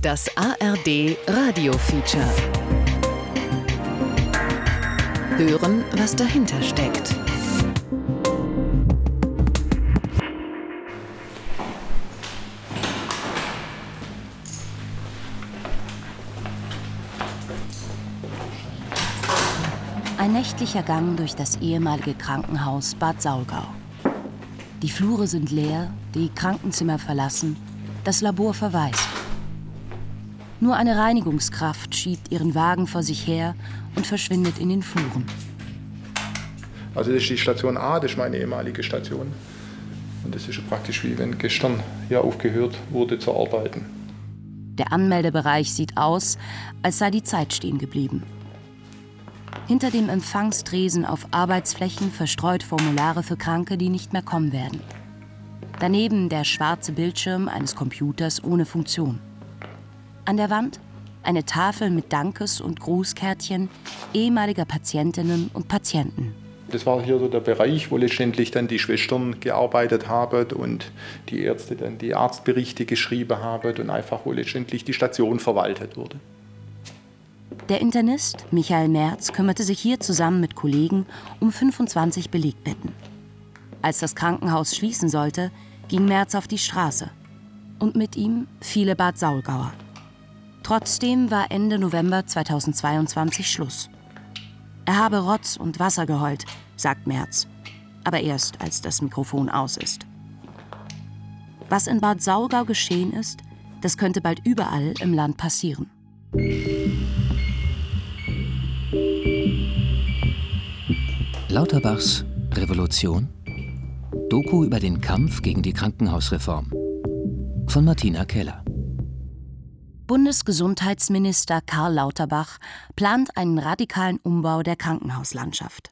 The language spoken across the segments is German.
Das ARD Radio Feature. Hören, was dahinter steckt. Ein nächtlicher Gang durch das ehemalige Krankenhaus Bad Saulgau. Die Flure sind leer, die Krankenzimmer verlassen, das Labor verwaist. Nur eine Reinigungskraft schiebt ihren Wagen vor sich her und verschwindet in den Fluren. Also das ist die Station A, das ist meine ehemalige Station. Und das ist praktisch wie wenn gestern hier aufgehört wurde zu arbeiten. Der Anmeldebereich sieht aus, als sei die Zeit stehen geblieben. Hinter dem Empfangstresen auf Arbeitsflächen verstreut Formulare für Kranke, die nicht mehr kommen werden. Daneben der schwarze Bildschirm eines Computers ohne Funktion. An der Wand eine Tafel mit Dankes- und Grußkärtchen ehemaliger Patientinnen und Patienten. Das war hier so der Bereich, wo letztendlich dann die Schwestern gearbeitet haben und die Ärzte dann die Arztberichte geschrieben haben und einfach wo letztendlich die Station verwaltet wurde. Der Internist Michael Merz kümmerte sich hier zusammen mit Kollegen um 25 Belegbetten. Als das Krankenhaus schließen sollte, ging Merz auf die Straße. Und mit ihm viele Bad Saulgauer. Trotzdem war Ende November 2022 Schluss. Er habe Rotz und Wasser geheult, sagt Merz. Aber erst, als das Mikrofon aus ist. Was in Bad Saulgau geschehen ist, das könnte bald überall im Land passieren. Lauterbachs Revolution Doku über den Kampf gegen die Krankenhausreform von Martina Keller. Bundesgesundheitsminister Karl Lauterbach plant einen radikalen Umbau der Krankenhauslandschaft.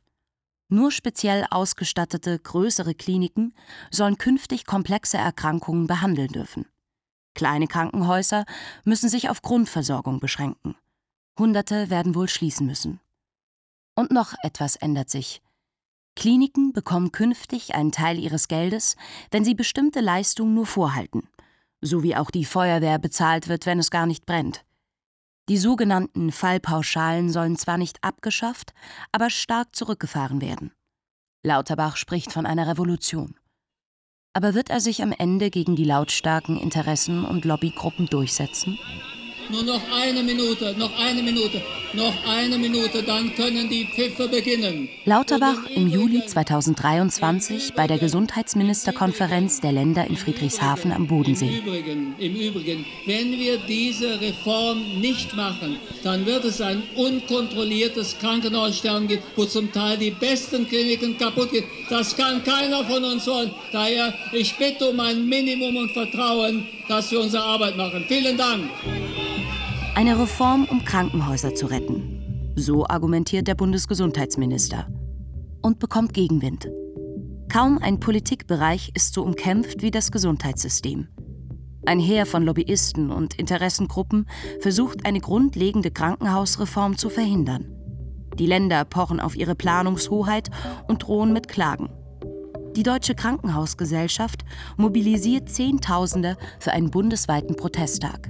Nur speziell ausgestattete größere Kliniken sollen künftig komplexe Erkrankungen behandeln dürfen. Kleine Krankenhäuser müssen sich auf Grundversorgung beschränken. Hunderte werden wohl schließen müssen. Und noch etwas ändert sich. Kliniken bekommen künftig einen Teil ihres Geldes, wenn sie bestimmte Leistungen nur vorhalten, so wie auch die Feuerwehr bezahlt wird, wenn es gar nicht brennt. Die sogenannten Fallpauschalen sollen zwar nicht abgeschafft, aber stark zurückgefahren werden. Lauterbach spricht von einer Revolution. Aber wird er sich am Ende gegen die lautstarken Interessen und Lobbygruppen durchsetzen? Nur noch eine Minute, noch eine Minute, noch eine Minute, dann können die Pfiffe beginnen. Lauterbach im Juli 2023 bei der Gesundheitsministerkonferenz der Länder in Friedrichshafen am Bodensee. Im Übrigen, Im Übrigen, wenn wir diese Reform nicht machen, dann wird es ein unkontrolliertes Krankenhaussterben geben, wo zum Teil die besten Kliniken kaputt gehen. Das kann keiner von uns wollen. Daher, ich bitte um ein Minimum und Vertrauen, dass wir unsere Arbeit machen. Vielen Dank. Eine Reform, um Krankenhäuser zu retten. So argumentiert der Bundesgesundheitsminister. Und bekommt Gegenwind. Kaum ein Politikbereich ist so umkämpft wie das Gesundheitssystem. Ein Heer von Lobbyisten und Interessengruppen versucht eine grundlegende Krankenhausreform zu verhindern. Die Länder pochen auf ihre Planungshoheit und drohen mit Klagen. Die Deutsche Krankenhausgesellschaft mobilisiert Zehntausende für einen bundesweiten Protesttag.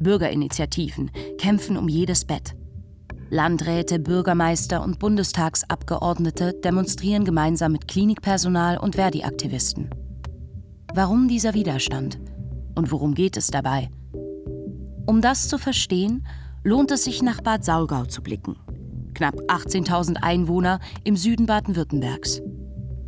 Bürgerinitiativen kämpfen um jedes Bett. Landräte, Bürgermeister und Bundestagsabgeordnete demonstrieren gemeinsam mit Klinikpersonal und Verdi-Aktivisten. Warum dieser Widerstand? Und worum geht es dabei? Um das zu verstehen, lohnt es sich nach Bad Saulgau zu blicken. Knapp 18.000 Einwohner im Süden Baden-Württembergs.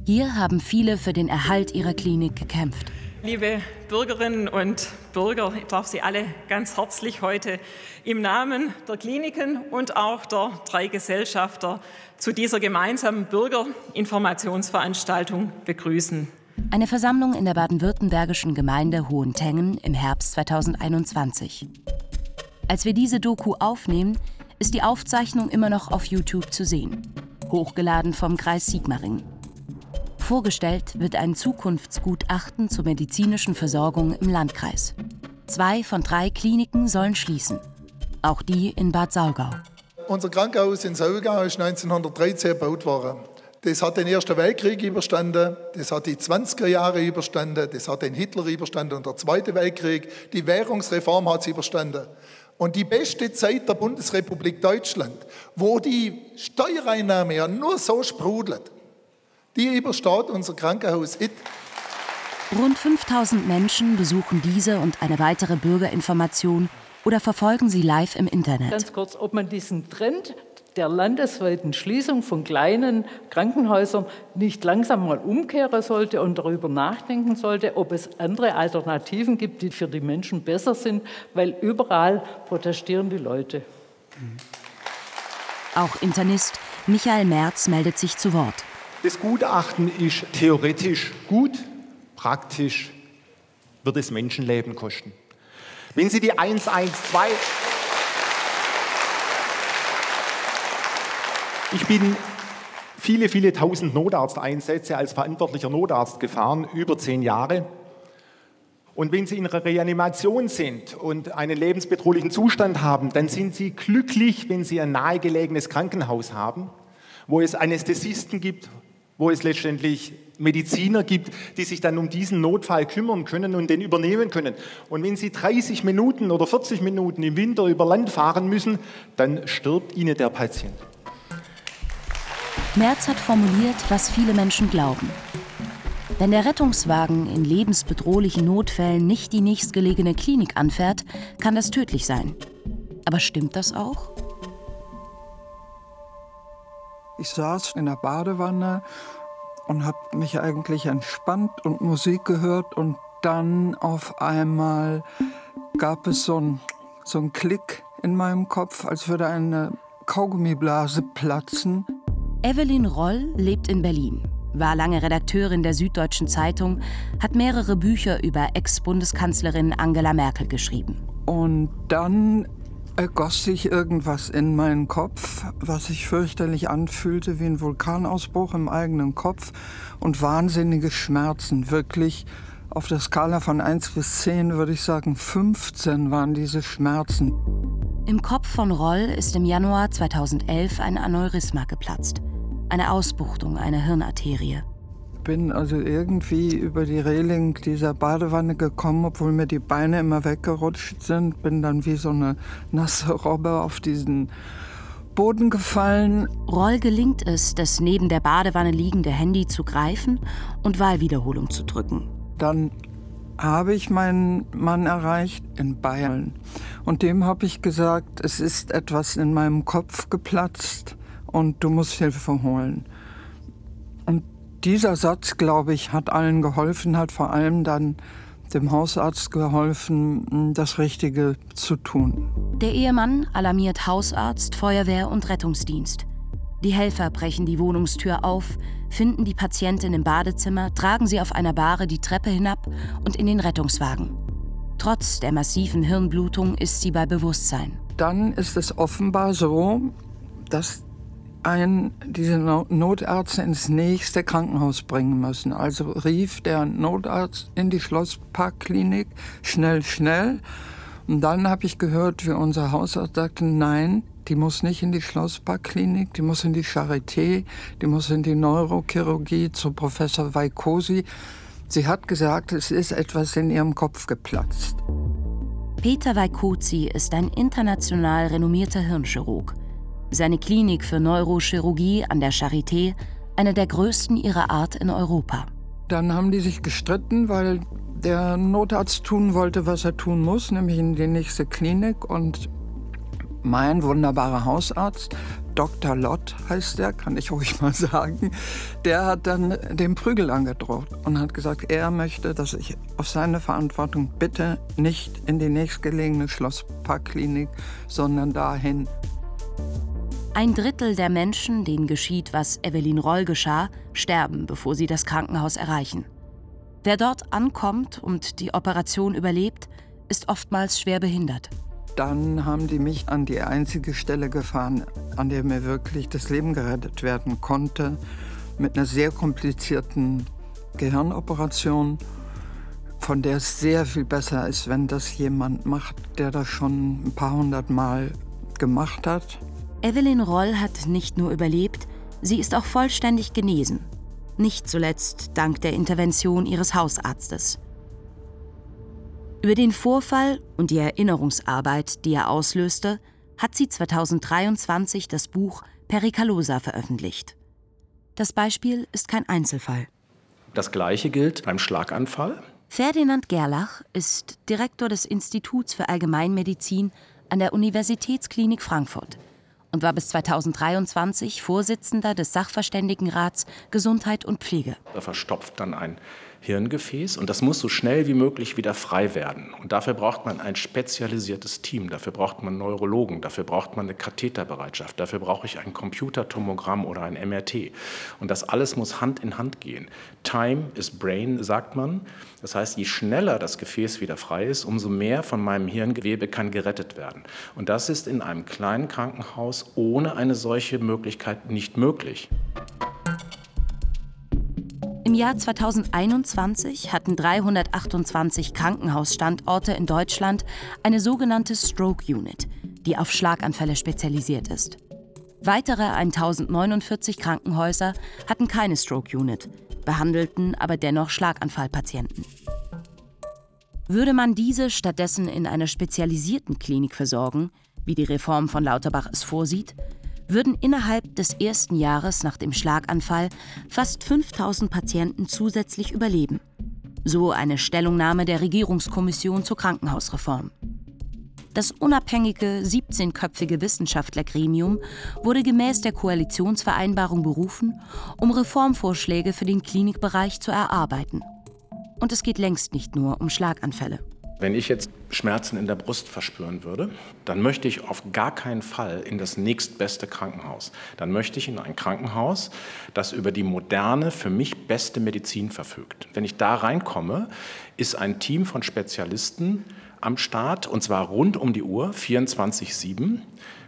Hier haben viele für den Erhalt ihrer Klinik gekämpft. Liebe Bürgerinnen und Bürger, ich darf Sie alle ganz herzlich heute im Namen der Kliniken und auch der drei Gesellschafter zu dieser gemeinsamen Bürgerinformationsveranstaltung begrüßen. Eine Versammlung in der baden-württembergischen Gemeinde Hohentengen im Herbst 2021. Als wir diese Doku aufnehmen, ist die Aufzeichnung immer noch auf YouTube zu sehen. Hochgeladen vom Kreis Sigmaringen. Vorgestellt wird ein Zukunftsgutachten zur medizinischen Versorgung im Landkreis. Zwei von drei Kliniken sollen schließen. Auch die in Bad Saulgau. Unser Krankenhaus in Saulgau ist 1913 gebaut worden. Das hat den Ersten Weltkrieg überstanden, das hat die 20er Jahre überstanden, das hat den Hitler überstanden und der Zweite Weltkrieg. Die Währungsreform hat es überstanden. Und die beste Zeit der Bundesrepublik Deutschland, wo die Steuereinnahme ja nur so sprudelt, die übersteht unser Krankenhaus Hit. Rund 5000 Menschen besuchen diese und eine weitere Bürgerinformation oder verfolgen sie live im Internet. Ganz kurz, ob man diesen Trend der landesweiten Schließung von kleinen Krankenhäusern nicht langsam mal umkehren sollte und darüber nachdenken sollte, ob es andere Alternativen gibt, die für die Menschen besser sind, weil überall protestieren die Leute. Auch Internist Michael Merz meldet sich zu Wort. Das Gutachten ist theoretisch gut, praktisch wird es Menschenleben kosten. Wenn Sie die 112 Ich bin viele, viele tausend Notarzteinsätze als verantwortlicher Notarzt gefahren, über zehn Jahre. Und wenn Sie in einer Reanimation sind und einen lebensbedrohlichen Zustand haben, dann sind Sie glücklich, wenn Sie ein nahegelegenes Krankenhaus haben, wo es Anästhesisten gibt, wo es letztendlich Mediziner gibt, die sich dann um diesen Notfall kümmern können und den übernehmen können. Und wenn Sie 30 Minuten oder 40 Minuten im Winter über Land fahren müssen, dann stirbt Ihnen der Patient. Merz hat formuliert, was viele Menschen glauben. Wenn der Rettungswagen in lebensbedrohlichen Notfällen nicht die nächstgelegene Klinik anfährt, kann das tödlich sein. Aber stimmt das auch? Ich saß in der Badewanne und habe mich eigentlich entspannt und Musik gehört und dann auf einmal gab es so einen so Klick in meinem Kopf, als würde eine Kaugummiblase platzen. Evelyn Roll lebt in Berlin, war lange Redakteurin der Süddeutschen Zeitung, hat mehrere Bücher über Ex-Bundeskanzlerin Angela Merkel geschrieben. Und dann ergoss sich irgendwas in meinen Kopf, was sich fürchterlich anfühlte wie ein Vulkanausbruch im eigenen Kopf und wahnsinnige Schmerzen. Wirklich auf der Skala von 1 bis 10 würde ich sagen 15 waren diese Schmerzen. Im Kopf von Roll ist im Januar 2011 ein Aneurysma geplatzt eine Ausbuchtung einer Hirnarterie. Bin also irgendwie über die Reling dieser Badewanne gekommen, obwohl mir die Beine immer weggerutscht sind. Bin dann wie so eine nasse Robbe auf diesen Boden gefallen. Roll gelingt es, das neben der Badewanne liegende Handy zu greifen und Wahlwiederholung zu drücken. Dann habe ich meinen Mann erreicht in Bayern. Und dem habe ich gesagt, es ist etwas in meinem Kopf geplatzt und du musst Hilfe holen. Dieser Satz, glaube ich, hat allen geholfen, hat vor allem dann dem Hausarzt geholfen, das Richtige zu tun. Der Ehemann alarmiert Hausarzt, Feuerwehr und Rettungsdienst. Die Helfer brechen die Wohnungstür auf, finden die Patientin im Badezimmer, tragen sie auf einer Bahre die Treppe hinab und in den Rettungswagen. Trotz der massiven Hirnblutung ist sie bei Bewusstsein. Dann ist es offenbar so, dass ein, diese Notärzte ins nächste Krankenhaus bringen müssen. Also rief der Notarzt in die Schlossparkklinik, schnell, schnell. Und dann habe ich gehört, wie unser Hausarzt sagte, nein, die muss nicht in die Schlossparkklinik, die muss in die Charité, die muss in die Neurochirurgie zu Professor Vaikosi. Sie hat gesagt, es ist etwas in ihrem Kopf geplatzt. Peter Vaikosi ist ein international renommierter Hirnchirurg. Seine Klinik für Neurochirurgie an der Charité, eine der größten ihrer Art in Europa. Dann haben die sich gestritten, weil der Notarzt tun wollte, was er tun muss, nämlich in die nächste Klinik. Und mein wunderbarer Hausarzt, Dr. Lott heißt der, kann ich ruhig mal sagen, der hat dann den Prügel angedroht und hat gesagt, er möchte, dass ich auf seine Verantwortung bitte nicht in die nächstgelegene Schlossparkklinik, sondern dahin. Ein Drittel der Menschen, denen geschieht, was Evelyn Roll geschah, sterben, bevor sie das Krankenhaus erreichen. Wer dort ankommt und die Operation überlebt, ist oftmals schwer behindert. Dann haben die mich an die einzige Stelle gefahren, an der mir wirklich das Leben gerettet werden konnte, mit einer sehr komplizierten Gehirnoperation, von der es sehr viel besser ist, wenn das jemand macht, der das schon ein paar hundert Mal gemacht hat. Evelyn Roll hat nicht nur überlebt, Sie ist auch vollständig genesen. Nicht zuletzt dank der Intervention ihres Hausarztes. Über den Vorfall und die Erinnerungsarbeit, die er auslöste, hat sie 2023 das Buch Perikalosa veröffentlicht. Das Beispiel ist kein Einzelfall. Das Gleiche gilt beim Schlaganfall. Ferdinand Gerlach ist Direktor des Instituts für Allgemeinmedizin an der Universitätsklinik Frankfurt und war bis 2023 Vorsitzender des Sachverständigenrats Gesundheit und Pflege. Da verstopft dann ein Hirngefäß und das muss so schnell wie möglich wieder frei werden. Und dafür braucht man ein spezialisiertes Team, dafür braucht man Neurologen, dafür braucht man eine Katheterbereitschaft, dafür brauche ich ein Computertomogramm oder ein MRT. Und das alles muss Hand in Hand gehen. Time is brain, sagt man. Das heißt, je schneller das Gefäß wieder frei ist, umso mehr von meinem Hirngewebe kann gerettet werden. Und das ist in einem kleinen Krankenhaus ohne eine solche Möglichkeit nicht möglich. Im Jahr 2021 hatten 328 Krankenhausstandorte in Deutschland eine sogenannte Stroke Unit, die auf Schlaganfälle spezialisiert ist. Weitere 1049 Krankenhäuser hatten keine Stroke Unit, behandelten aber dennoch Schlaganfallpatienten. Würde man diese stattdessen in einer spezialisierten Klinik versorgen, wie die Reform von Lauterbach es vorsieht, würden innerhalb des ersten Jahres nach dem Schlaganfall fast 5000 Patienten zusätzlich überleben. So eine Stellungnahme der Regierungskommission zur Krankenhausreform. Das unabhängige 17-köpfige Wissenschaftlergremium wurde gemäß der Koalitionsvereinbarung berufen, um Reformvorschläge für den Klinikbereich zu erarbeiten. Und es geht längst nicht nur um Schlaganfälle. Wenn ich jetzt Schmerzen in der Brust verspüren würde, dann möchte ich auf gar keinen Fall in das nächstbeste Krankenhaus. Dann möchte ich in ein Krankenhaus, das über die moderne, für mich beste Medizin verfügt. Wenn ich da reinkomme, ist ein Team von Spezialisten am Start, und zwar rund um die Uhr, 24-7.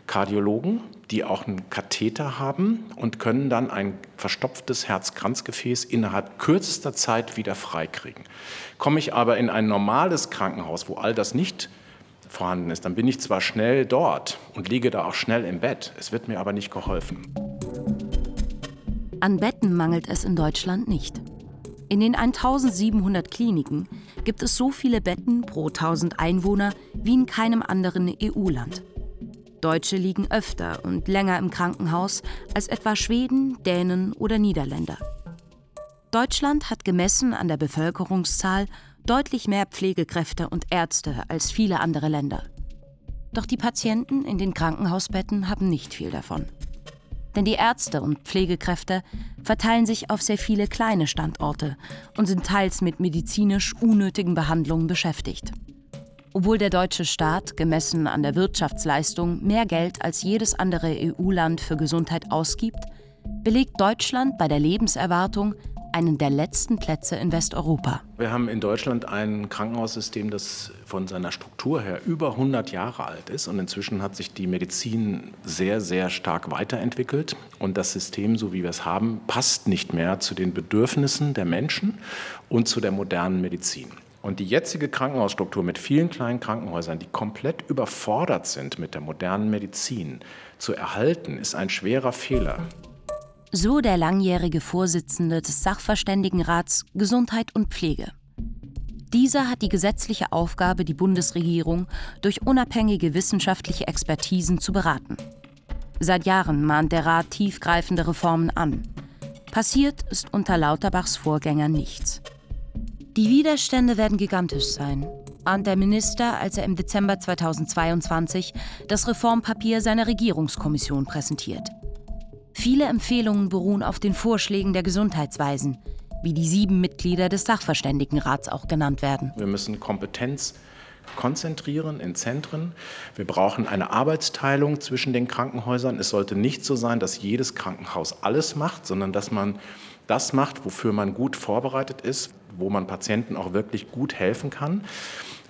Kardiologen, die auch einen Katheter haben und können dann ein verstopftes Herzkranzgefäß innerhalb kürzester Zeit wieder freikriegen. Komme ich aber in ein normales Krankenhaus, wo all das nicht vorhanden ist, dann bin ich zwar schnell dort und liege da auch schnell im Bett, es wird mir aber nicht geholfen. An Betten mangelt es in Deutschland nicht. In den 1700 Kliniken gibt es so viele Betten pro 1000 Einwohner wie in keinem anderen EU-Land. Deutsche liegen öfter und länger im Krankenhaus als etwa Schweden, Dänen oder Niederländer. Deutschland hat gemessen an der Bevölkerungszahl deutlich mehr Pflegekräfte und Ärzte als viele andere Länder. Doch die Patienten in den Krankenhausbetten haben nicht viel davon. Denn die Ärzte und Pflegekräfte verteilen sich auf sehr viele kleine Standorte und sind teils mit medizinisch unnötigen Behandlungen beschäftigt. Obwohl der deutsche Staat, gemessen an der Wirtschaftsleistung, mehr Geld als jedes andere EU-Land für Gesundheit ausgibt, belegt Deutschland bei der Lebenserwartung einen der letzten Plätze in Westeuropa. Wir haben in Deutschland ein Krankenhaussystem, das von seiner Struktur her über 100 Jahre alt ist. Und inzwischen hat sich die Medizin sehr, sehr stark weiterentwickelt. Und das System, so wie wir es haben, passt nicht mehr zu den Bedürfnissen der Menschen und zu der modernen Medizin. Und die jetzige Krankenhausstruktur mit vielen kleinen Krankenhäusern, die komplett überfordert sind mit der modernen Medizin, zu erhalten, ist ein schwerer Fehler. So der langjährige Vorsitzende des Sachverständigenrats Gesundheit und Pflege. Dieser hat die gesetzliche Aufgabe, die Bundesregierung durch unabhängige wissenschaftliche Expertisen zu beraten. Seit Jahren mahnt der Rat tiefgreifende Reformen an. Passiert ist unter Lauterbachs Vorgänger nichts. Die Widerstände werden gigantisch sein, ahnt der Minister, als er im Dezember 2022 das Reformpapier seiner Regierungskommission präsentiert. Viele Empfehlungen beruhen auf den Vorschlägen der Gesundheitsweisen, wie die sieben Mitglieder des Sachverständigenrats auch genannt werden. Wir müssen Kompetenz konzentrieren in Zentren. Wir brauchen eine Arbeitsteilung zwischen den Krankenhäusern. Es sollte nicht so sein, dass jedes Krankenhaus alles macht, sondern dass man das macht, wofür man gut vorbereitet ist, wo man Patienten auch wirklich gut helfen kann.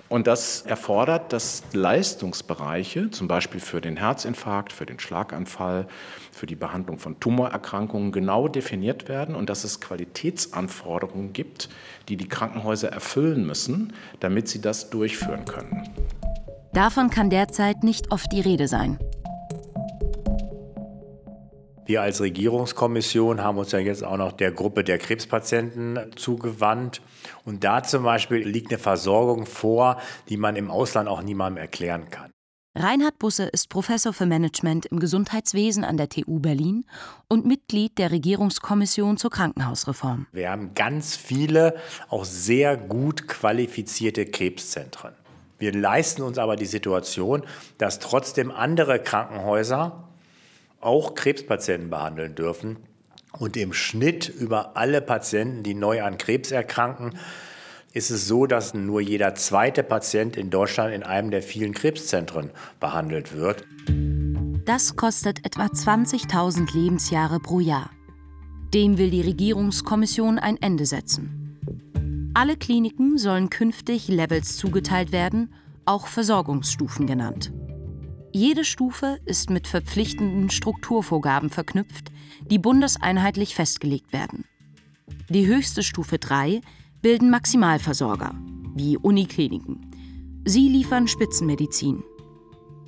Und das erfordert, dass Leistungsbereiche, zum Beispiel für den Herzinfarkt, für den Schlaganfall, für die Behandlung von Tumorerkrankungen genau definiert werden und dass es Qualitätsanforderungen gibt, die die Krankenhäuser erfüllen müssen, damit sie das durchführen können. Davon kann derzeit nicht oft die Rede sein. Wir als Regierungskommission haben uns ja jetzt auch noch der Gruppe der Krebspatienten zugewandt. Und da zum Beispiel liegt eine Versorgung vor, die man im Ausland auch niemandem erklären kann. Reinhard Busse ist Professor für Management im Gesundheitswesen an der TU Berlin und Mitglied der Regierungskommission zur Krankenhausreform. Wir haben ganz viele, auch sehr gut qualifizierte Krebszentren. Wir leisten uns aber die Situation, dass trotzdem andere Krankenhäuser auch Krebspatienten behandeln dürfen und im Schnitt über alle Patienten, die neu an Krebs erkranken, ist es so, dass nur jeder zweite Patient in Deutschland in einem der vielen Krebszentren behandelt wird. Das kostet etwa 20.000 Lebensjahre pro Jahr. Dem will die Regierungskommission ein Ende setzen. Alle Kliniken sollen künftig Levels zugeteilt werden, auch Versorgungsstufen genannt. Jede Stufe ist mit verpflichtenden Strukturvorgaben verknüpft, die bundeseinheitlich festgelegt werden. Die höchste Stufe 3 bilden Maximalversorger, wie Unikliniken. Sie liefern Spitzenmedizin.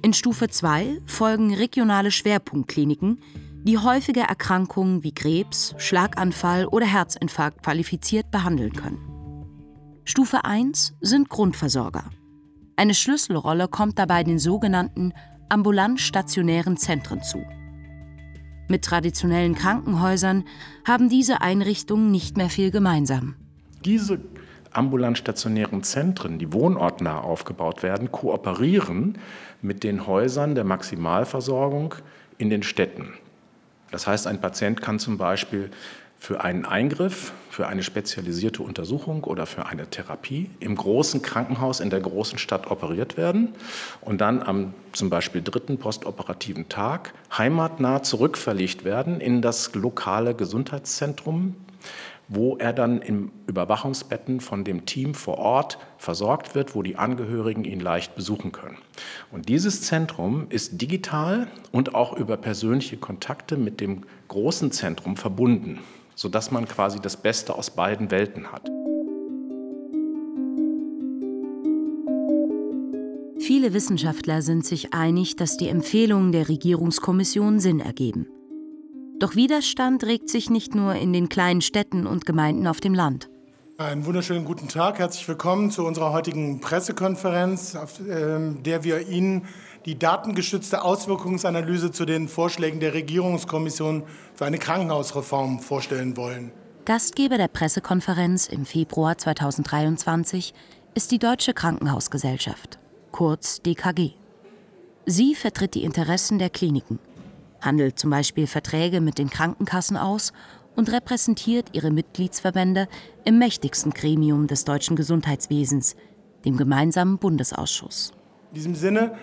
In Stufe 2 folgen regionale Schwerpunktkliniken, die häufige Erkrankungen wie Krebs, Schlaganfall oder Herzinfarkt qualifiziert behandeln können. Stufe 1 sind Grundversorger. Eine Schlüsselrolle kommt dabei den sogenannten ambulant-stationären Zentren zu. Mit traditionellen Krankenhäusern haben diese Einrichtungen nicht mehr viel gemeinsam. Diese ambulant-stationären Zentren, die wohnortnah aufgebaut werden, kooperieren mit den Häusern der Maximalversorgung in den Städten. Das heißt, ein Patient kann zum Beispiel für einen Eingriff, für eine spezialisierte Untersuchung oder für eine Therapie im großen Krankenhaus in der großen Stadt operiert werden und dann am zum Beispiel dritten postoperativen Tag heimatnah zurückverlegt werden in das lokale Gesundheitszentrum wo er dann im Überwachungsbetten von dem Team vor Ort versorgt wird, wo die Angehörigen ihn leicht besuchen können. Und dieses Zentrum ist digital und auch über persönliche Kontakte mit dem großen Zentrum verbunden, sodass man quasi das Beste aus beiden Welten hat. Viele Wissenschaftler sind sich einig, dass die Empfehlungen der Regierungskommission Sinn ergeben. Doch Widerstand regt sich nicht nur in den kleinen Städten und Gemeinden auf dem Land. Einen wunderschönen guten Tag. Herzlich willkommen zu unserer heutigen Pressekonferenz, auf ähm, der wir Ihnen die datengestützte Auswirkungsanalyse zu den Vorschlägen der Regierungskommission für eine Krankenhausreform vorstellen wollen. Gastgeber der Pressekonferenz im Februar 2023 ist die Deutsche Krankenhausgesellschaft, kurz DKG. Sie vertritt die Interessen der Kliniken handelt zum Beispiel Verträge mit den Krankenkassen aus und repräsentiert ihre Mitgliedsverbände im mächtigsten Gremium des deutschen Gesundheitswesens, dem gemeinsamen Bundesausschuss. In diesem Sinne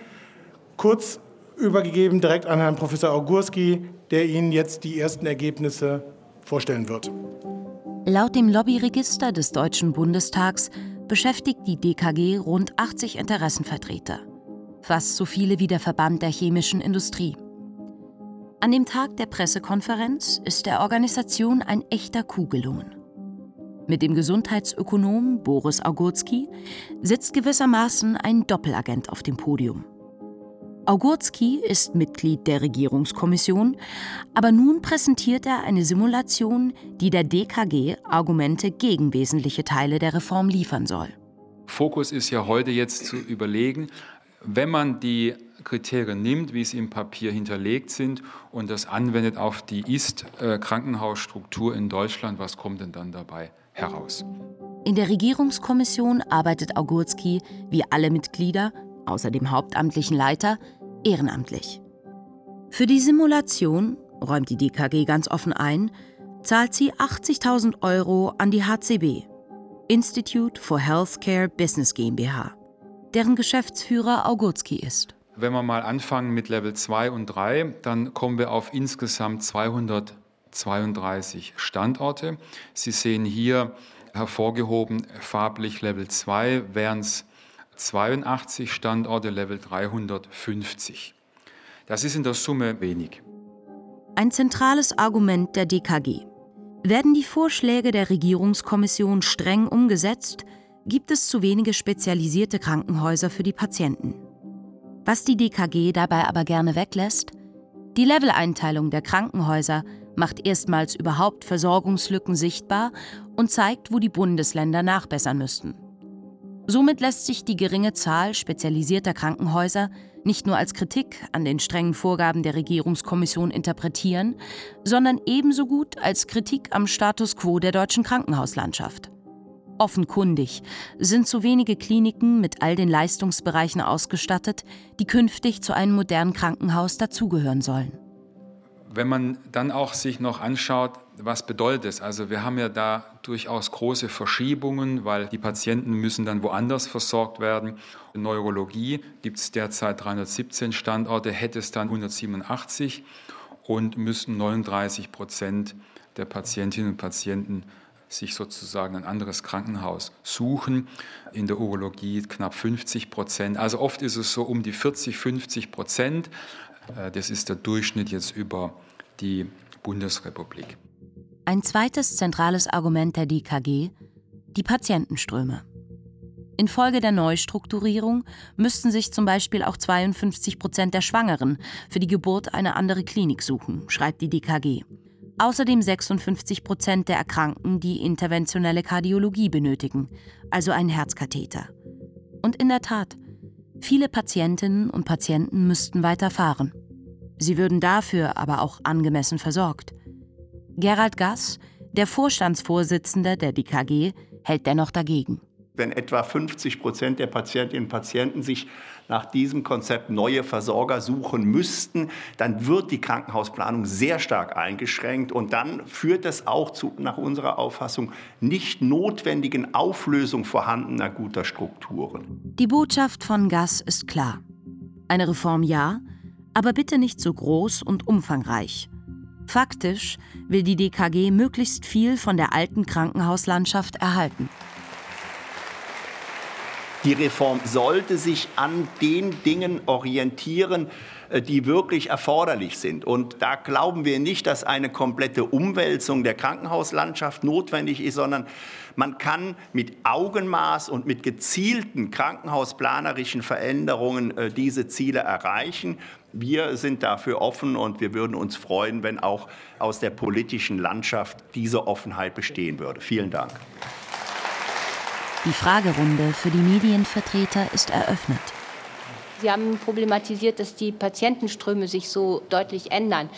kurz übergegeben direkt an Herrn Professor Augurski, der Ihnen jetzt die ersten Ergebnisse vorstellen wird. Laut dem Lobbyregister des Deutschen Bundestags beschäftigt die DKG rund 80 Interessenvertreter, fast so viele wie der Verband der chemischen Industrie. An dem Tag der Pressekonferenz ist der Organisation ein echter Coup gelungen. Mit dem Gesundheitsökonom Boris Augurski sitzt gewissermaßen ein Doppelagent auf dem Podium. Augurski ist Mitglied der Regierungskommission, aber nun präsentiert er eine Simulation, die der DKG Argumente gegen wesentliche Teile der Reform liefern soll. Fokus ist ja heute jetzt zu überlegen, wenn man die Kriterien nimmt, wie sie im Papier hinterlegt sind und das anwendet auf die Ist-Krankenhausstruktur in Deutschland, was kommt denn dann dabei heraus? In der Regierungskommission arbeitet Augurski, wie alle Mitglieder, außer dem hauptamtlichen Leiter, ehrenamtlich. Für die Simulation, räumt die DKG ganz offen ein, zahlt sie 80.000 Euro an die HCB, Institute for Healthcare Business GmbH, deren Geschäftsführer Augurski ist. Wenn wir mal anfangen mit Level 2 und 3, dann kommen wir auf insgesamt 232 Standorte. Sie sehen hier hervorgehoben farblich Level 2 wären es 82 Standorte, Level 350. Das ist in der Summe wenig. Ein zentrales Argument der DKG. Werden die Vorschläge der Regierungskommission streng umgesetzt, gibt es zu wenige spezialisierte Krankenhäuser für die Patienten. Was die DKG dabei aber gerne weglässt, Die Leveleinteilung der Krankenhäuser macht erstmals überhaupt Versorgungslücken sichtbar und zeigt, wo die Bundesländer nachbessern müssten. Somit lässt sich die geringe Zahl spezialisierter Krankenhäuser nicht nur als Kritik an den strengen Vorgaben der Regierungskommission interpretieren, sondern ebenso gut als Kritik am Status quo der deutschen Krankenhauslandschaft. Offenkundig sind zu wenige Kliniken mit all den Leistungsbereichen ausgestattet, die künftig zu einem modernen Krankenhaus dazugehören sollen. Wenn man dann auch sich noch anschaut, was bedeutet es? Also wir haben ja da durchaus große Verschiebungen, weil die Patienten müssen dann woanders versorgt werden. In Neurologie gibt es derzeit 317 Standorte, hätte es dann 187 und müssten 39 Prozent der Patientinnen und Patienten sich sozusagen ein anderes Krankenhaus suchen. In der Urologie knapp 50 Prozent. Also oft ist es so um die 40, 50 Prozent. Äh, das ist der Durchschnitt jetzt über die Bundesrepublik. Ein zweites zentrales Argument der DKG, die Patientenströme. Infolge der Neustrukturierung müssten sich zum Beispiel auch 52 Prozent der Schwangeren für die Geburt eine andere Klinik suchen, schreibt die DKG. Außerdem 56 Prozent der Erkrankten, die interventionelle Kardiologie benötigen, also einen Herzkatheter. Und in der Tat, viele Patientinnen und Patienten müssten weiter fahren. Sie würden dafür aber auch angemessen versorgt. Gerald Gass, der Vorstandsvorsitzende der DKG, hält dennoch dagegen. Wenn etwa 50 Prozent der Patientinnen und Patienten sich nach diesem Konzept neue Versorger suchen müssten, dann wird die Krankenhausplanung sehr stark eingeschränkt und dann führt es auch zu, nach unserer Auffassung, nicht notwendigen Auflösung vorhandener guter Strukturen. Die Botschaft von Gass ist klar. Eine Reform ja, aber bitte nicht so groß und umfangreich. Faktisch will die DKG möglichst viel von der alten Krankenhauslandschaft erhalten. Die Reform sollte sich an den Dingen orientieren, äh, die wirklich erforderlich sind. Und da glauben wir nicht, dass eine komplette Umwälzung der Krankenhauslandschaft notwendig ist, sondern man kann mit Augenmaß und mit gezielten krankenhausplanerischen Veränderungen äh, diese Ziele erreichen. Wir sind dafür offen und wir würden uns freuen, wenn auch aus der politischen Landschaft diese Offenheit bestehen würde. Vielen Dank. Die Fragerunde für die Medienvertreter ist eröffnet. Sie haben problematisiert, dass die Patientenströme sich so deutlich ändern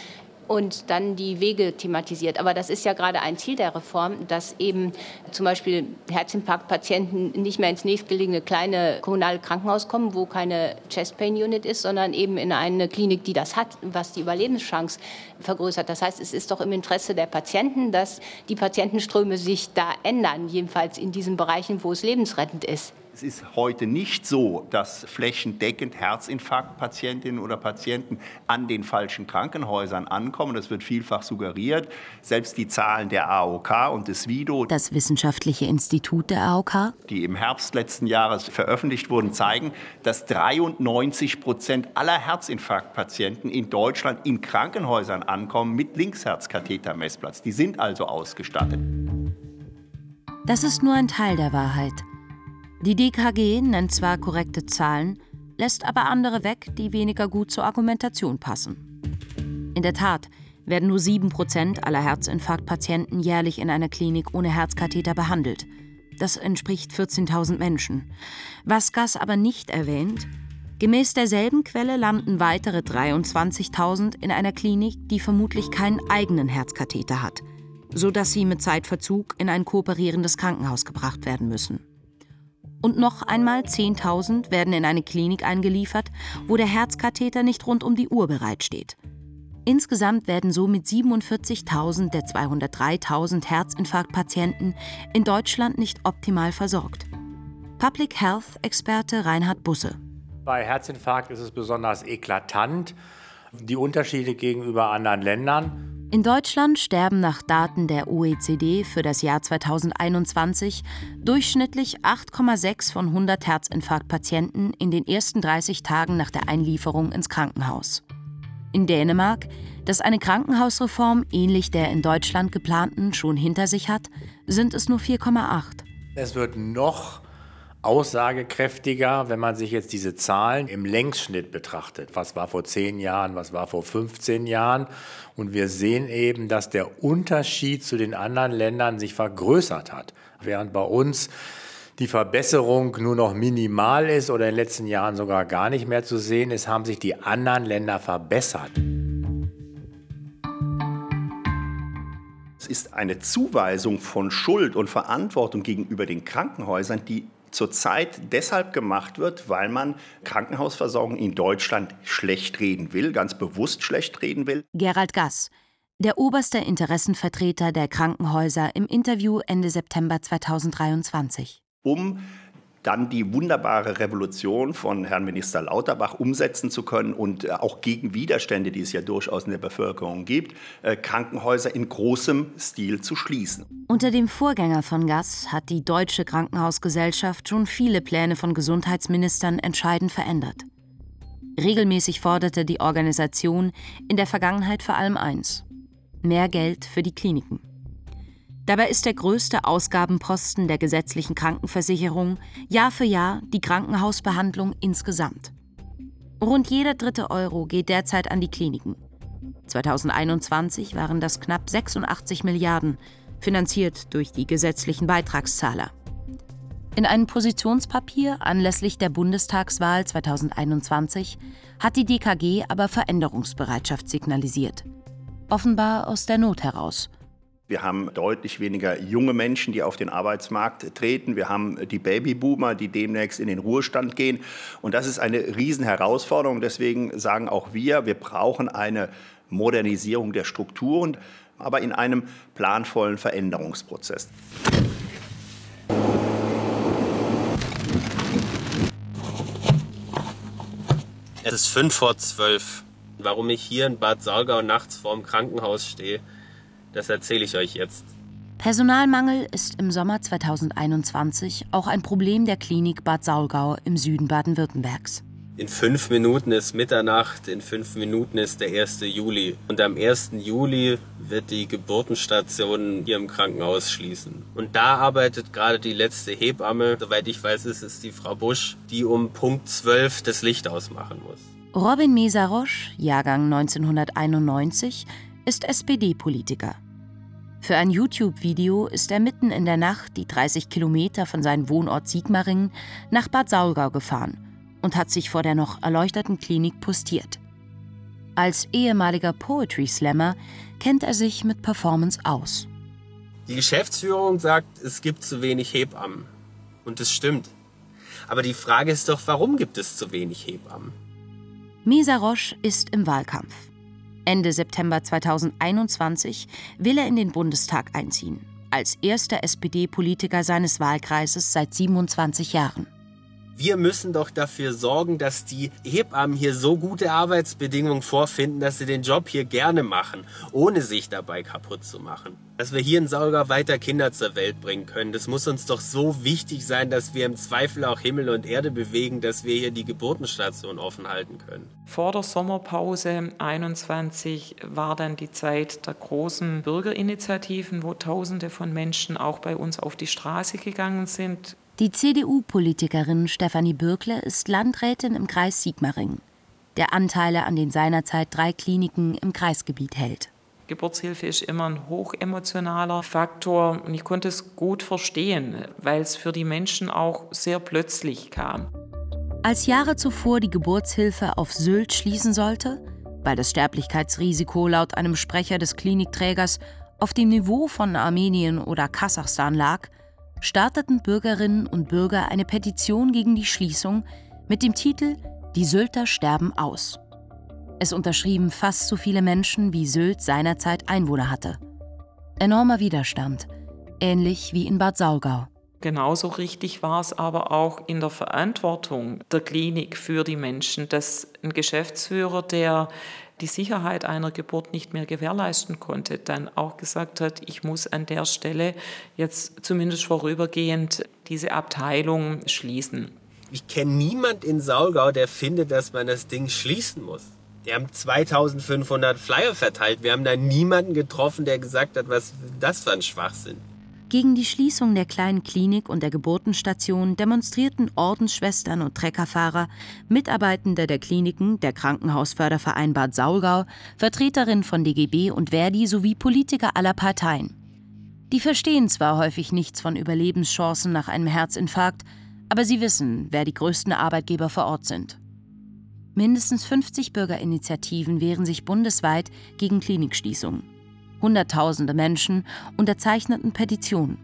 und dann die Wege thematisiert. Aber das ist ja gerade ein Ziel der Reform, dass eben zum Beispiel Herzinfarktpatienten nicht mehr ins nächstgelegene kleine kommunale Krankenhaus kommen, wo keine Chest Pain Unit ist, sondern eben in eine Klinik, die das hat, was die Überlebenschance vergrößert. Das heißt, es ist doch im Interesse der Patienten, dass die Patientenströme sich da ändern, jedenfalls in diesen Bereichen, wo es lebensrettend ist. Es ist heute nicht so, dass flächendeckend Herzinfarktpatientinnen oder Patienten an den falschen Krankenhäusern ankommen. Das wird vielfach suggeriert. Selbst die Zahlen der AOK und des WIDO, das Wissenschaftliche Institut der AOK, die im Herbst letzten Jahres veröffentlicht wurden, zeigen, dass 93 Prozent aller Herzinfarktpatienten in Deutschland in Krankenhäusern ankommen mit Linksherzkathetermessplatz. Die sind also ausgestattet. Das ist nur ein Teil der Wahrheit. Die DKG nennt zwar korrekte Zahlen, lässt aber andere weg, die weniger gut zur Argumentation passen. In der Tat werden nur 7% aller Herzinfarktpatienten jährlich in einer Klinik ohne Herzkatheter behandelt. Das entspricht 14.000 Menschen. Was Gas aber nicht erwähnt, gemäß derselben Quelle landen weitere 23.000 in einer Klinik, die vermutlich keinen eigenen Herzkatheter hat, sodass sie mit Zeitverzug in ein kooperierendes Krankenhaus gebracht werden müssen. Und noch einmal 10.000 werden in eine Klinik eingeliefert, wo der Herzkatheter nicht rund um die Uhr bereitsteht. Insgesamt werden somit 47.000 der 203.000 Herzinfarktpatienten in Deutschland nicht optimal versorgt. Public Health-Experte Reinhard Busse. Bei Herzinfarkt ist es besonders eklatant, die Unterschiede gegenüber anderen Ländern. In Deutschland sterben nach Daten der OECD für das Jahr 2021 durchschnittlich 8,6 von 100 Herzinfarktpatienten in den ersten 30 Tagen nach der Einlieferung ins Krankenhaus. In Dänemark, das eine Krankenhausreform ähnlich der in Deutschland geplanten schon hinter sich hat, sind es nur 4,8. Es wird noch aussagekräftiger, wenn man sich jetzt diese Zahlen im Längsschnitt betrachtet. Was war vor zehn Jahren, was war vor 15 Jahren? Und wir sehen eben, dass der Unterschied zu den anderen Ländern sich vergrößert hat. Während bei uns die Verbesserung nur noch minimal ist oder in den letzten Jahren sogar gar nicht mehr zu sehen ist, haben sich die anderen Länder verbessert. Es ist eine Zuweisung von Schuld und Verantwortung gegenüber den Krankenhäusern, die zurzeit deshalb gemacht wird, weil man Krankenhausversorgung in Deutschland schlecht reden will, ganz bewusst schlecht reden will. Gerald Gass, der oberste Interessenvertreter der Krankenhäuser im Interview Ende September 2023. Um dann die wunderbare Revolution von Herrn Minister Lauterbach umsetzen zu können und äh, auch gegen Widerstände, die es ja durchaus in der Bevölkerung gibt, äh, Krankenhäuser in großem Stil zu schließen. Unter dem Vorgänger von Gass hat die Deutsche Krankenhausgesellschaft schon viele Pläne von Gesundheitsministern entscheidend verändert. Regelmäßig forderte die Organisation in der Vergangenheit vor allem eins: mehr Geld für die Kliniken. Dabei ist der größte Ausgabenposten der gesetzlichen Krankenversicherung Jahr für Jahr die Krankenhausbehandlung insgesamt. Rund jeder dritte Euro geht derzeit an die Kliniken. 2021 waren das knapp 86 Milliarden, finanziert durch die gesetzlichen Beitragszahler. In einem Positionspapier anlässlich der Bundestagswahl 2021 hat die DKG aber Veränderungsbereitschaft signalisiert. Offenbar aus der Not heraus – wir haben deutlich weniger junge Menschen, die auf den Arbeitsmarkt treten. Wir haben die Babyboomer, die demnächst in den Ruhestand gehen. Und das ist eine Riesenherausforderung. Deswegen sagen auch wir, wir brauchen eine Modernisierung der Strukturen, aber in einem planvollen Veränderungsprozess. Es ist fünf vor zwölf. Warum ich hier in Bad Saulgau nachts vorm Krankenhaus stehe, das erzähle ich euch jetzt. Personalmangel ist im Sommer 2021 auch ein Problem der Klinik Bad Saulgau im Süden Baden-Württembergs. In fünf Minuten ist Mitternacht, in fünf Minuten ist der 1. Juli. Und am 1. Juli wird die Geburtenstation hier im Krankenhaus schließen. Und da arbeitet gerade die letzte Hebamme, soweit ich weiß, ist es die Frau Busch, die um Punkt 12 das Licht ausmachen muss. Robin Mesarosch, Jahrgang 1991, ist SPD-Politiker. Für ein YouTube-Video ist er mitten in der Nacht die 30 Kilometer von seinem Wohnort Sigmaringen nach Bad Saulgau gefahren und hat sich vor der noch erleuchteten Klinik postiert. Als ehemaliger Poetry Slammer kennt er sich mit Performance aus. Die Geschäftsführung sagt, es gibt zu wenig Hebammen. Und es stimmt. Aber die Frage ist doch, warum gibt es zu wenig Hebammen? Misa Roche ist im Wahlkampf. Ende September 2021 will er in den Bundestag einziehen, als erster SPD-Politiker seines Wahlkreises seit 27 Jahren. Wir müssen doch dafür sorgen, dass die Hebammen hier so gute Arbeitsbedingungen vorfinden, dass sie den Job hier gerne machen, ohne sich dabei kaputt zu machen. Dass wir hier in Saulgau weiter Kinder zur Welt bringen können, das muss uns doch so wichtig sein, dass wir im Zweifel auch Himmel und Erde bewegen, dass wir hier die Geburtenstation offen halten können. Vor der Sommerpause 21 war dann die Zeit der großen Bürgerinitiativen, wo Tausende von Menschen auch bei uns auf die Straße gegangen sind die CDU-Politikerin Stefanie Bürkle ist Landrätin im Kreis Sigmaringen, der Anteile an den seinerzeit drei Kliniken im Kreisgebiet hält. Geburtshilfe ist immer ein hochemotionaler Faktor und ich konnte es gut verstehen, weil es für die Menschen auch sehr plötzlich kam. Als Jahre zuvor die Geburtshilfe auf Sylt schließen sollte, weil das Sterblichkeitsrisiko laut einem Sprecher des Klinikträgers auf dem Niveau von Armenien oder Kasachstan lag, starteten Bürgerinnen und Bürger eine Petition gegen die Schließung mit dem Titel Die Sylter sterben aus. Es unterschrieben fast so viele Menschen, wie Sylt seinerzeit Einwohner hatte. Enormer Widerstand, ähnlich wie in Bad Saulgau. Genauso richtig war es aber auch in der Verantwortung der Klinik für die Menschen, dass ein Geschäftsführer, der die Sicherheit einer Geburt nicht mehr gewährleisten konnte, dann auch gesagt hat, ich muss an der Stelle jetzt zumindest vorübergehend diese Abteilung schließen. Ich kenne niemand in Saulgau, der findet, dass man das Ding schließen muss. Wir haben 2500 Flyer verteilt. Wir haben da niemanden getroffen, der gesagt hat, was das für ein Schwachsinn. Gegen die Schließung der kleinen Klinik und der Geburtenstation demonstrierten Ordensschwestern und Treckerfahrer, Mitarbeitende der Kliniken, der Krankenhausförderverein Bad Saulgau, Vertreterinnen von DGB und Verdi sowie Politiker aller Parteien. Die verstehen zwar häufig nichts von Überlebenschancen nach einem Herzinfarkt, aber sie wissen, wer die größten Arbeitgeber vor Ort sind. Mindestens 50 Bürgerinitiativen wehren sich bundesweit gegen Klinikschließungen. Hunderttausende Menschen unterzeichneten Petitionen.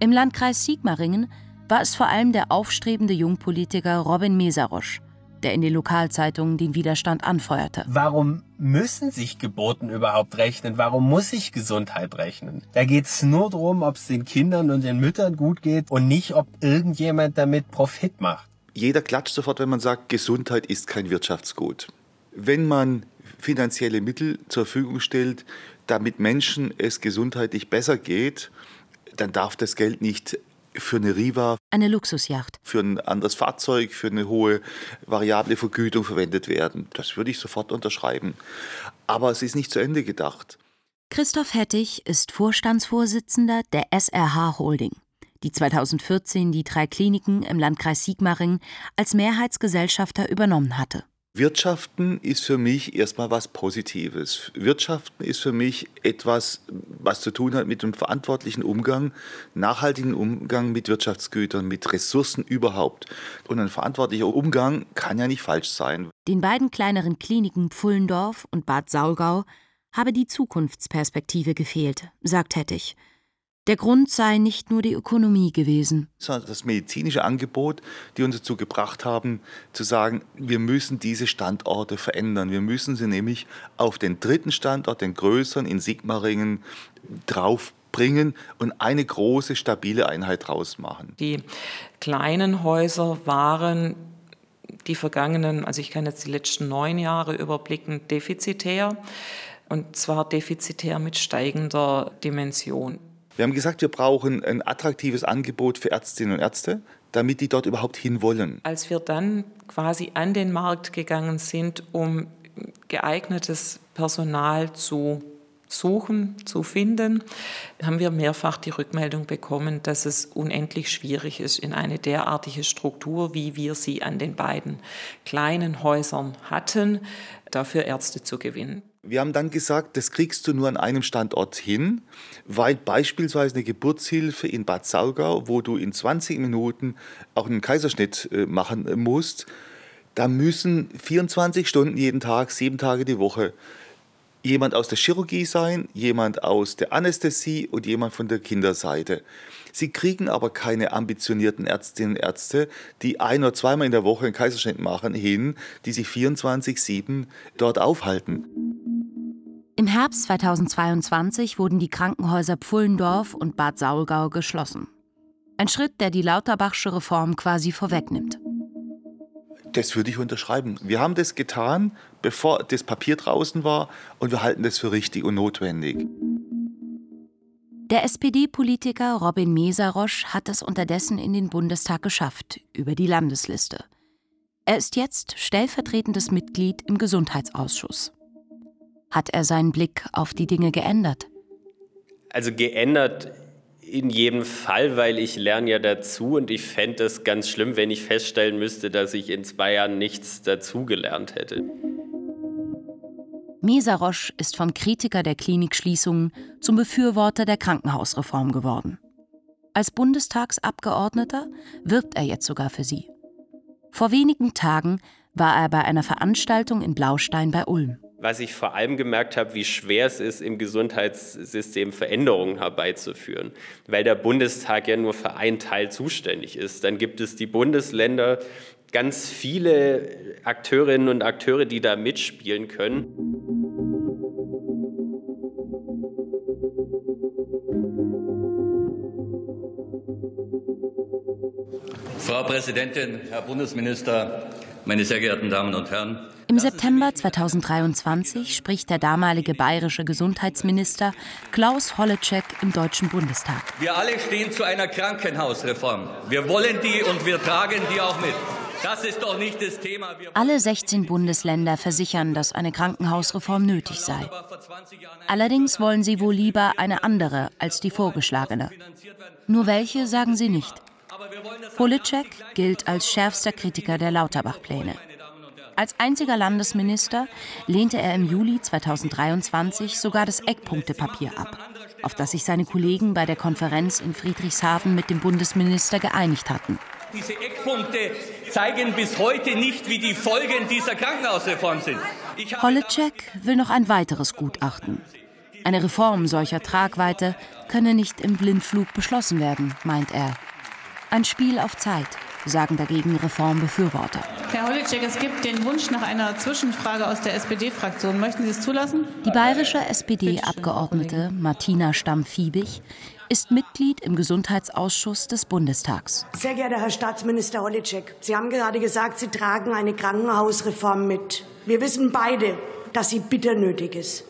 Im Landkreis Sigmaringen war es vor allem der aufstrebende Jungpolitiker Robin Mesarosch, der in den Lokalzeitungen den Widerstand anfeuerte. Warum müssen sich Geburten überhaupt rechnen? Warum muss sich Gesundheit rechnen? Da geht es nur darum, ob es den Kindern und den Müttern gut geht und nicht, ob irgendjemand damit Profit macht. Jeder klatscht sofort, wenn man sagt, Gesundheit ist kein Wirtschaftsgut. Wenn man finanzielle Mittel zur Verfügung stellt, damit Menschen es gesundheitlich besser geht, dann darf das Geld nicht für eine Riva, eine Luxusjacht, für ein anderes Fahrzeug, für eine hohe variable Vergütung verwendet werden. Das würde ich sofort unterschreiben. Aber es ist nicht zu Ende gedacht. Christoph Hettich ist Vorstandsvorsitzender der SRH Holding, die 2014 die drei Kliniken im Landkreis Sigmaringen als Mehrheitsgesellschafter übernommen hatte. Wirtschaften ist für mich erstmal was Positives. Wirtschaften ist für mich etwas, was zu tun hat mit dem verantwortlichen Umgang, nachhaltigen Umgang mit Wirtschaftsgütern, mit Ressourcen überhaupt. Und ein verantwortlicher Umgang kann ja nicht falsch sein. Den beiden kleineren Kliniken Pfullendorf und Bad Saulgau habe die Zukunftsperspektive gefehlt, sagt Hettich. Der Grund sei nicht nur die Ökonomie gewesen. Das medizinische Angebot, die uns dazu gebracht haben, zu sagen, wir müssen diese Standorte verändern. Wir müssen sie nämlich auf den dritten Standort, den größeren in Sigmaringen, draufbringen und eine große, stabile Einheit draus machen. Die kleinen Häuser waren die vergangenen, also ich kann jetzt die letzten neun Jahre überblicken, defizitär. Und zwar defizitär mit steigender Dimension. Wir haben gesagt, wir brauchen ein attraktives Angebot für Ärztinnen und Ärzte, damit die dort überhaupt hinwollen. Als wir dann quasi an den Markt gegangen sind, um geeignetes Personal zu suchen, zu finden, haben wir mehrfach die Rückmeldung bekommen, dass es unendlich schwierig ist, in eine derartige Struktur, wie wir sie an den beiden kleinen Häusern hatten, dafür Ärzte zu gewinnen. Wir haben dann gesagt, das kriegst du nur an einem Standort hin, weil beispielsweise eine Geburtshilfe in Bad Saulgau, wo du in 20 Minuten auch einen Kaiserschnitt äh, machen musst, da müssen 24 Stunden jeden Tag, sieben Tage die Woche jemand aus der Chirurgie sein, jemand aus der Anästhesie und jemand von der Kinderseite. Sie kriegen aber keine ambitionierten Ärztinnen und Ärzte, die ein oder zweimal in der Woche einen Kaiserschnitt machen, hin, die sich 24-7 dort aufhalten. Im Herbst 2022 wurden die Krankenhäuser Pfullendorf und Bad Saulgau geschlossen. Ein Schritt, der die Lauterbachsche Reform quasi vorwegnimmt. Das würde ich unterschreiben. Wir haben das getan, bevor das Papier draußen war, und wir halten das für richtig und notwendig. Der SPD-Politiker Robin Mesarosch hat es unterdessen in den Bundestag geschafft, über die Landesliste. Er ist jetzt stellvertretendes Mitglied im Gesundheitsausschuss. Hat er seinen Blick auf die Dinge geändert? Also geändert in jedem Fall, weil ich lerne ja dazu und ich fände es ganz schlimm, wenn ich feststellen müsste, dass ich in zwei Jahren nichts dazugelernt hätte. Mesarosch ist vom Kritiker der Klinikschließungen zum Befürworter der Krankenhausreform geworden. Als Bundestagsabgeordneter wirbt er jetzt sogar für sie. Vor wenigen Tagen war er bei einer Veranstaltung in Blaustein bei Ulm was ich vor allem gemerkt habe, wie schwer es ist, im Gesundheitssystem Veränderungen herbeizuführen, weil der Bundestag ja nur für einen Teil zuständig ist. Dann gibt es die Bundesländer, ganz viele Akteurinnen und Akteure, die da mitspielen können. Frau Präsidentin, Herr Bundesminister, meine sehr geehrten Damen und Herren! Im September 2023 spricht der damalige bayerische Gesundheitsminister Klaus Holleczek im Deutschen Bundestag. Wir alle stehen zu einer Krankenhausreform. Wir wollen die und wir tragen die auch mit. Das ist doch nicht das Thema. Alle 16 Bundesländer versichern, dass eine Krankenhausreform nötig sei. Allerdings wollen sie wohl lieber eine andere als die vorgeschlagene. Nur welche sagen sie nicht. Politschek gilt als schärfster Kritiker der Lauterbach-Pläne. Als einziger Landesminister lehnte er im Juli 2023 sogar das Eckpunktepapier ab, auf das sich seine Kollegen bei der Konferenz in Friedrichshafen mit dem Bundesminister geeinigt hatten. Diese Eckpunkte zeigen bis heute nicht, wie die Folgen dieser Krankenhausreform sind. Holitschek will noch ein weiteres Gutachten. Eine Reform solcher Tragweite könne nicht im Blindflug beschlossen werden, meint er. Ein Spiel auf Zeit, sagen dagegen Reformbefürworter. Herr Holitschek, es gibt den Wunsch nach einer Zwischenfrage aus der SPD-Fraktion. Möchten Sie es zulassen? Die bayerische SPD-Abgeordnete Martina Stamm-Fiebig ist Mitglied im Gesundheitsausschuss des Bundestags. Sehr geehrter Herr Staatsminister Holitschek, Sie haben gerade gesagt, Sie tragen eine Krankenhausreform mit. Wir wissen beide, dass sie bitter nötig ist.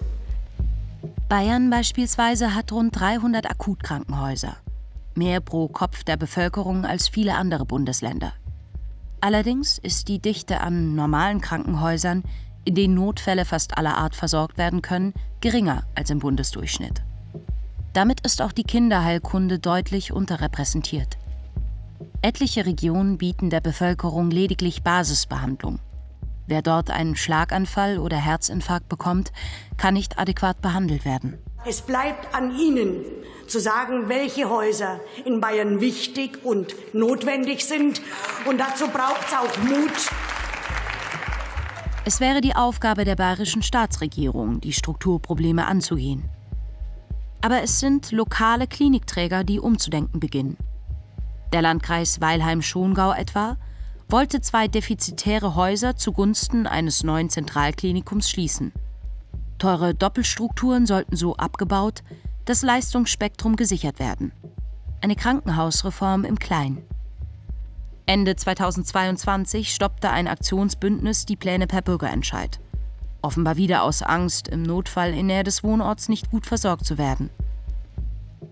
Bayern beispielsweise hat rund 300 Akutkrankenhäuser. Mehr pro Kopf der Bevölkerung als viele andere Bundesländer. Allerdings ist die Dichte an normalen Krankenhäusern, in denen Notfälle fast aller Art versorgt werden können, geringer als im Bundesdurchschnitt. Damit ist auch die Kinderheilkunde deutlich unterrepräsentiert. Etliche Regionen bieten der Bevölkerung lediglich Basisbehandlung. Wer dort einen Schlaganfall oder Herzinfarkt bekommt, kann nicht adäquat behandelt werden. Es bleibt an Ihnen zu sagen, welche Häuser in Bayern wichtig und notwendig sind. Und dazu braucht es auch Mut. Es wäre die Aufgabe der bayerischen Staatsregierung, die Strukturprobleme anzugehen. Aber es sind lokale Klinikträger, die umzudenken beginnen. Der Landkreis Weilheim-Schongau etwa wollte zwei defizitäre Häuser zugunsten eines neuen Zentralklinikums schließen. Teure Doppelstrukturen sollten so abgebaut, das Leistungsspektrum gesichert werden. Eine Krankenhausreform im Kleinen. Ende 2022 stoppte ein Aktionsbündnis die Pläne per Bürgerentscheid. Offenbar wieder aus Angst, im Notfall in Nähe des Wohnorts nicht gut versorgt zu werden.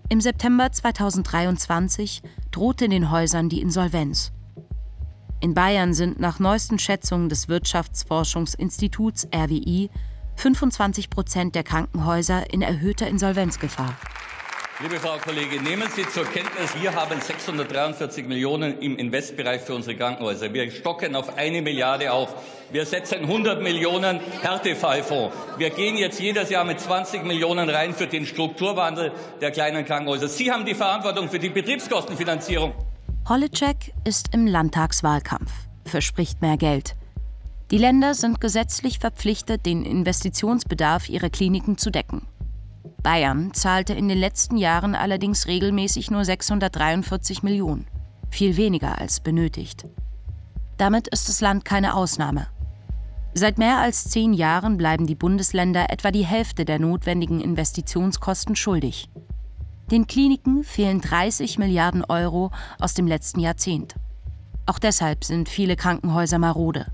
Im September 2023 drohte den Häusern die Insolvenz. In Bayern sind nach neuesten Schätzungen des Wirtschaftsforschungsinstituts RWI 25 Prozent der Krankenhäuser in erhöhter Insolvenzgefahr. Liebe Frau Kollegin, nehmen Sie zur Kenntnis, wir haben 643 Millionen im Investbereich für unsere Krankenhäuser. Wir stocken auf eine Milliarde auf. Wir setzen 100 Millionen Härtefallfonds. Wir gehen jetzt jedes Jahr mit 20 Millionen rein für den Strukturwandel der kleinen Krankenhäuser. Sie haben die Verantwortung für die Betriebskostenfinanzierung. Holitschek ist im Landtagswahlkampf, verspricht mehr Geld. Die Länder sind gesetzlich verpflichtet, den Investitionsbedarf ihrer Kliniken zu decken. Bayern zahlte in den letzten Jahren allerdings regelmäßig nur 643 Millionen, viel weniger als benötigt. Damit ist das Land keine Ausnahme. Seit mehr als zehn Jahren bleiben die Bundesländer etwa die Hälfte der notwendigen Investitionskosten schuldig. Den Kliniken fehlen 30 Milliarden Euro aus dem letzten Jahrzehnt. Auch deshalb sind viele Krankenhäuser marode.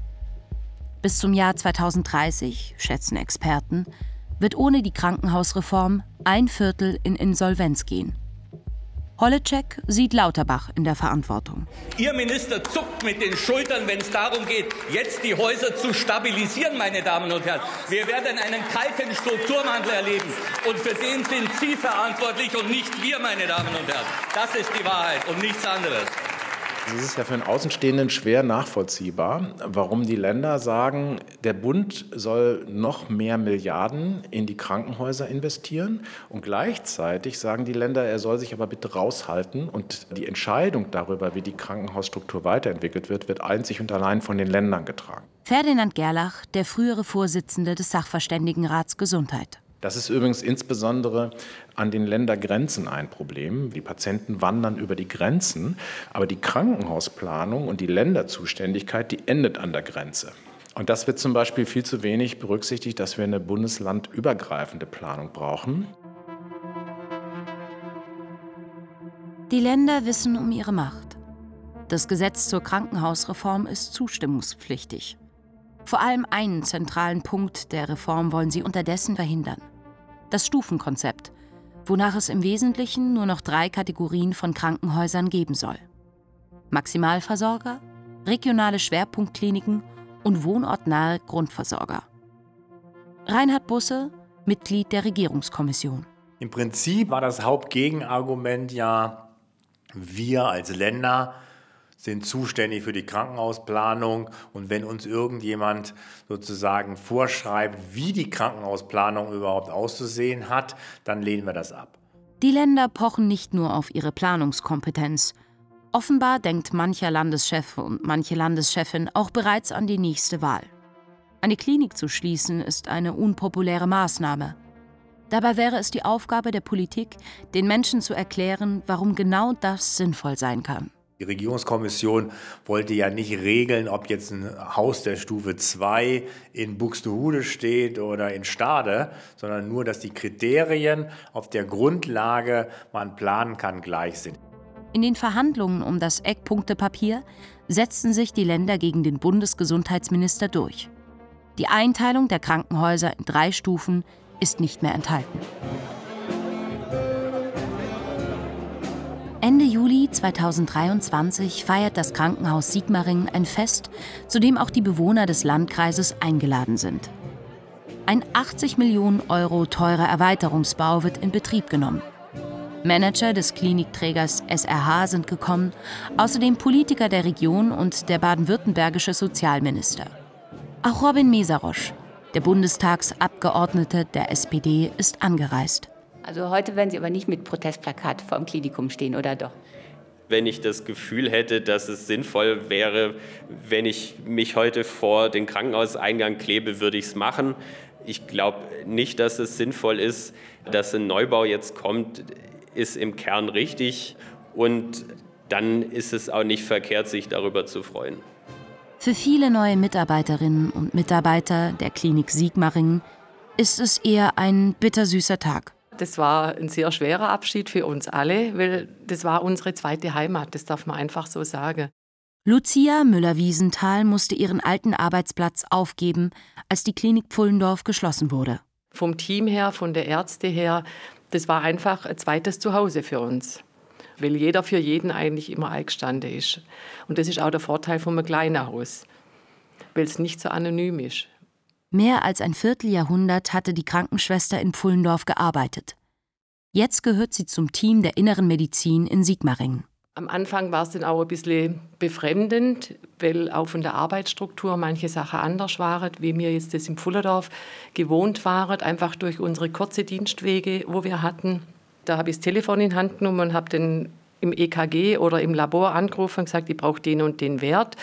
Bis zum Jahr 2030, schätzen Experten, wird ohne die Krankenhausreform ein Viertel in Insolvenz gehen. Holitschek sieht Lauterbach in der Verantwortung. Ihr Minister zuckt mit den Schultern, wenn es darum geht, jetzt die Häuser zu stabilisieren, meine Damen und Herren. Wir werden einen kalten Strukturwandel erleben. Und für den sind Sie verantwortlich und nicht wir, meine Damen und Herren. Das ist die Wahrheit und nichts anderes. Es ist ja für einen Außenstehenden schwer nachvollziehbar, warum die Länder sagen, der Bund soll noch mehr Milliarden in die Krankenhäuser investieren und gleichzeitig sagen die Länder, er soll sich aber bitte raushalten und die Entscheidung darüber, wie die Krankenhausstruktur weiterentwickelt wird, wird einzig und allein von den Ländern getragen. Ferdinand Gerlach, der frühere Vorsitzende des Sachverständigenrats Gesundheit. Das ist übrigens insbesondere an den Ländergrenzen ein Problem. Die Patienten wandern über die Grenzen, aber die Krankenhausplanung und die Länderzuständigkeit, die endet an der Grenze. Und das wird zum Beispiel viel zu wenig berücksichtigt, dass wir eine bundeslandübergreifende Planung brauchen. Die Länder wissen um ihre Macht. Das Gesetz zur Krankenhausreform ist zustimmungspflichtig. Vor allem einen zentralen Punkt der Reform wollen sie unterdessen verhindern. Das Stufenkonzept, wonach es im Wesentlichen nur noch drei Kategorien von Krankenhäusern geben soll. Maximalversorger, regionale Schwerpunktkliniken und wohnortnahe Grundversorger. Reinhard Busse, Mitglied der Regierungskommission. Im Prinzip war das Hauptgegenargument ja, wir als Länder sind zuständig für die Krankenhausplanung und wenn uns irgendjemand sozusagen vorschreibt, wie die Krankenhausplanung überhaupt auszusehen hat, dann lehnen wir das ab. Die Länder pochen nicht nur auf ihre Planungskompetenz. Offenbar denkt mancher Landeschef und manche Landeschefin auch bereits an die nächste Wahl. Eine Klinik zu schließen ist eine unpopuläre Maßnahme. Dabei wäre es die Aufgabe der Politik, den Menschen zu erklären, warum genau das sinnvoll sein kann. Die Regierungskommission wollte ja nicht regeln, ob jetzt ein Haus der Stufe 2 in Buxtehude steht oder in Stade, sondern nur, dass die Kriterien, auf der Grundlage man planen kann, gleich sind. In den Verhandlungen um das Eckpunktepapier setzten sich die Länder gegen den Bundesgesundheitsminister durch. Die Einteilung der Krankenhäuser in drei Stufen ist nicht mehr enthalten. Ende Juli 2023 feiert das Krankenhaus Sigmaringen ein Fest, zu dem auch die Bewohner des Landkreises eingeladen sind. Ein 80 Millionen Euro teurer Erweiterungsbau wird in Betrieb genommen. Manager des Klinikträgers SRH sind gekommen, außerdem Politiker der Region und der baden-württembergische Sozialminister. Auch Robin Mesarosch, der Bundestagsabgeordnete der SPD, ist angereist. Also heute werden Sie aber nicht mit Protestplakat vor dem Klinikum stehen, oder doch? Wenn ich das Gefühl hätte, dass es sinnvoll wäre, wenn ich mich heute vor den Krankenhauseingang klebe, würde ich es machen. Ich glaube nicht, dass es sinnvoll ist, dass ein Neubau jetzt kommt, ist im Kern richtig. Und dann ist es auch nicht verkehrt, sich darüber zu freuen. Für viele neue Mitarbeiterinnen und Mitarbeiter der Klinik Sigmaringen ist es eher ein bittersüßer Tag. Das war ein sehr schwerer Abschied für uns alle, weil das war unsere zweite Heimat, das darf man einfach so sagen. Lucia Müller-Wiesenthal musste ihren alten Arbeitsplatz aufgeben, als die Klinik Pfullendorf geschlossen wurde. Vom Team her, von der Ärzte her, das war einfach ein zweites Zuhause für uns. Weil jeder für jeden eigentlich immer eingestanden ist. Und das ist auch der Vorteil von einem kleinen Haus, weil es nicht so anonym ist. Mehr als ein Vierteljahrhundert hatte die Krankenschwester in Pfullendorf gearbeitet. Jetzt gehört sie zum Team der Inneren Medizin in Sigmaringen. Am Anfang war es dann auch ein bisschen befremdend, weil auch von der Arbeitsstruktur manche Sachen anders waren, wie wir jetzt das im Pfullendorf gewohnt waren, einfach durch unsere kurzen Dienstwege, wo wir hatten. Da habe ich das Telefon in Hand genommen und habe den im EKG oder im Labor angerufen und gesagt, ich brauche den und den Wert.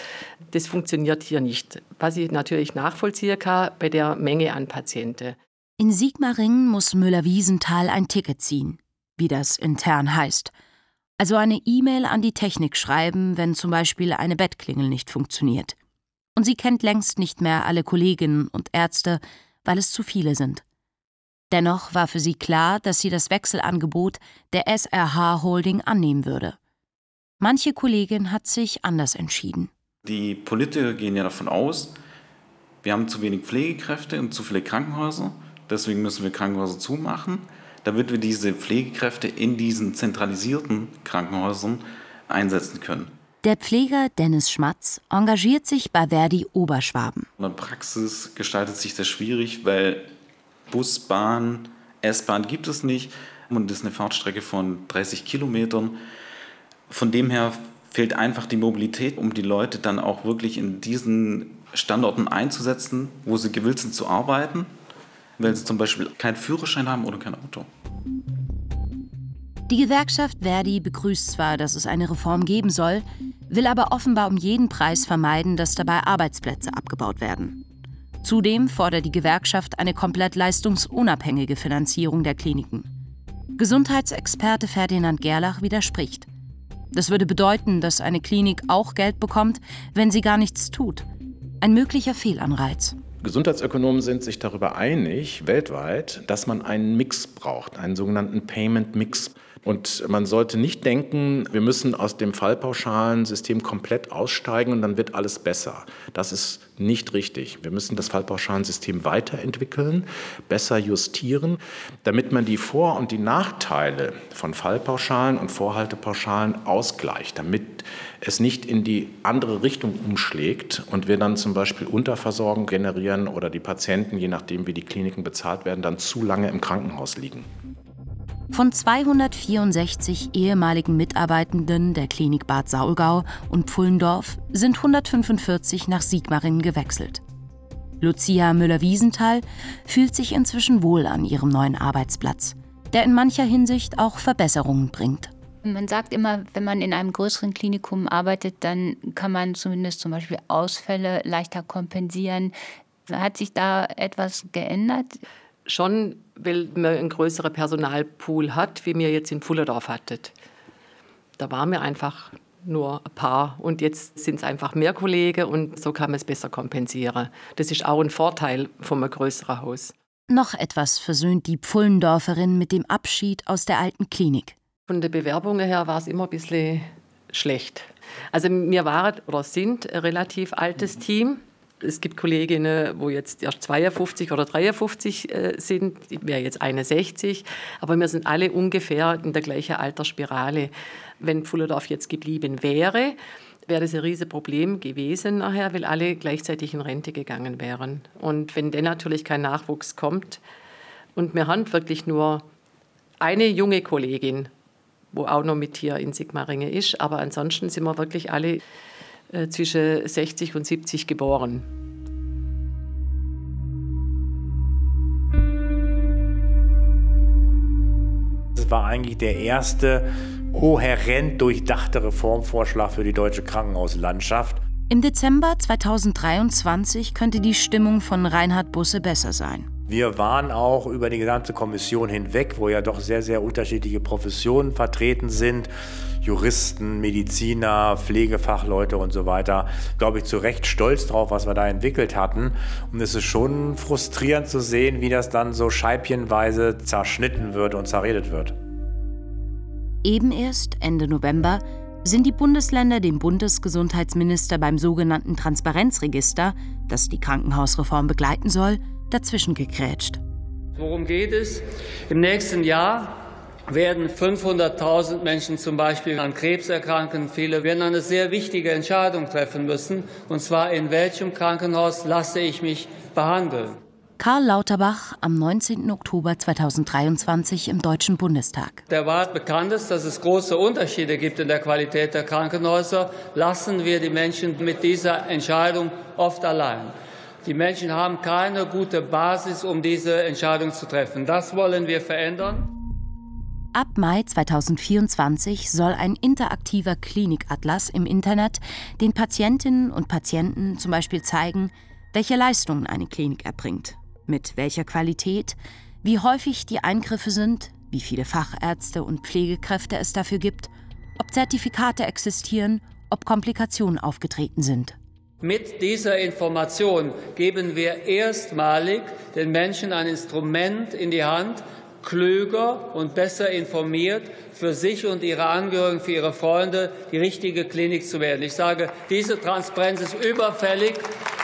Das funktioniert hier nicht. Was ich natürlich nachvollziehen kann bei der Menge an Patienten. In Sigmaringen muss Müller-Wiesenthal ein Ticket ziehen, wie das intern heißt. Also eine E-Mail an die Technik schreiben, wenn zum Beispiel eine Bettklingel nicht funktioniert. Und sie kennt längst nicht mehr alle Kolleginnen und Ärzte, weil es zu viele sind. Dennoch war für sie klar, dass sie das Wechselangebot der SRH Holding annehmen würde. Manche Kollegin hat sich anders entschieden. Die Politiker gehen ja davon aus, wir haben zu wenig Pflegekräfte und zu viele Krankenhäuser, deswegen müssen wir Krankenhäuser zumachen, damit wir diese Pflegekräfte in diesen zentralisierten Krankenhäusern einsetzen können. Der Pfleger Dennis Schmatz engagiert sich bei Verdi Oberschwaben. In der Praxis gestaltet sich das schwierig, weil Bus, Bahn, S-Bahn gibt es nicht und das ist eine Fahrtstrecke von 30 Kilometern. Von dem her fehlt einfach die Mobilität, um die Leute dann auch wirklich in diesen Standorten einzusetzen, wo sie gewillt sind zu arbeiten, weil sie zum Beispiel keinen Führerschein haben oder kein Auto. Die Gewerkschaft Verdi begrüßt zwar, dass es eine Reform geben soll, will aber offenbar um jeden Preis vermeiden, dass dabei Arbeitsplätze abgebaut werden. Zudem fordert die Gewerkschaft eine komplett leistungsunabhängige Finanzierung der Kliniken. Gesundheitsexperte Ferdinand Gerlach widerspricht. Das würde bedeuten, dass eine Klinik auch Geld bekommt, wenn sie gar nichts tut. Ein möglicher Fehlanreiz. Gesundheitsökonomen sind sich darüber einig, weltweit, dass man einen Mix braucht, einen sogenannten Payment Mix. Und man sollte nicht denken, wir müssen aus dem Fallpauschalensystem komplett aussteigen und dann wird alles besser. Das ist nicht richtig. Wir müssen das Fallpauschalensystem weiterentwickeln, besser justieren, damit man die Vor- und die Nachteile von Fallpauschalen und Vorhaltepauschalen ausgleicht, damit es nicht in die andere Richtung umschlägt und wir dann zum Beispiel Unterversorgung generieren oder die Patienten, je nachdem wie die Kliniken bezahlt werden, dann zu lange im Krankenhaus liegen. Von 264 ehemaligen Mitarbeitenden der Klinik Bad Saulgau und Pfullendorf sind 145 nach Sigmaringen gewechselt. Lucia Müller-Wiesenthal fühlt sich inzwischen wohl an ihrem neuen Arbeitsplatz, der in mancher Hinsicht auch Verbesserungen bringt. Man sagt immer, wenn man in einem größeren Klinikum arbeitet, dann kann man zumindest zum Beispiel Ausfälle leichter kompensieren. Hat sich da etwas geändert? Schon, weil man einen größeren Personalpool hat, wie wir jetzt in Fullerdorf hattet. Da waren wir einfach nur ein paar und jetzt sind es einfach mehr Kollegen und so kann man es besser kompensieren. Das ist auch ein Vorteil von einem größeren Haus. Noch etwas versöhnt die Pfullendorferin mit dem Abschied aus der alten Klinik. Von den Bewerbungen her war es immer ein bisschen schlecht. Also wir waren oder sind ein relativ altes Team. Es gibt Kolleginnen, wo jetzt erst 52 oder 53 äh, sind, ich wäre jetzt 61, aber wir sind alle ungefähr in der gleichen Altersspirale. Wenn Fullerdorf jetzt geblieben wäre, wäre das ein riesiges Problem gewesen nachher, weil alle gleichzeitig in Rente gegangen wären. Und wenn dann natürlich kein Nachwuchs kommt und wir haben wirklich nur eine junge Kollegin, wo auch noch mit hier in Sigmaringen ist, aber ansonsten sind wir wirklich alle äh, zwischen 60 und 70 geboren. Das war eigentlich der erste kohärent durchdachte Reformvorschlag für die deutsche Krankenhauslandschaft. Im Dezember 2023 könnte die Stimmung von Reinhard Busse besser sein. Wir waren auch über die gesamte Kommission hinweg, wo ja doch sehr, sehr unterschiedliche Professionen vertreten sind. Juristen, Mediziner, Pflegefachleute und so weiter, glaube ich, zu Recht stolz drauf, was wir da entwickelt hatten. Und es ist schon frustrierend zu sehen, wie das dann so scheibchenweise zerschnitten wird und zerredet wird. Eben erst Ende November sind die Bundesländer dem Bundesgesundheitsminister beim sogenannten Transparenzregister, das die Krankenhausreform begleiten soll, dazwischen gegrätscht. Worum geht es? Im nächsten Jahr werden 500.000 Menschen zum Beispiel an Krebs erkranken. Viele werden eine sehr wichtige Entscheidung treffen müssen, und zwar in welchem Krankenhaus lasse ich mich behandeln. Karl Lauterbach am 19. Oktober 2023 im Deutschen Bundestag. Der Wahrheit bekannt ist, dass es große Unterschiede gibt in der Qualität der Krankenhäuser. Lassen wir die Menschen mit dieser Entscheidung oft allein. Die Menschen haben keine gute Basis, um diese Entscheidung zu treffen. Das wollen wir verändern. Ab Mai 2024 soll ein interaktiver Klinikatlas im Internet den Patientinnen und Patienten zum Beispiel zeigen, welche Leistungen eine Klinik erbringt, mit welcher Qualität, wie häufig die Eingriffe sind, wie viele Fachärzte und Pflegekräfte es dafür gibt, ob Zertifikate existieren, ob Komplikationen aufgetreten sind. Mit dieser Information geben wir erstmalig den Menschen ein Instrument in die Hand, klüger und besser informiert für sich und ihre Angehörigen, für ihre Freunde die richtige Klinik zu werden. Ich sage, diese Transparenz ist überfällig.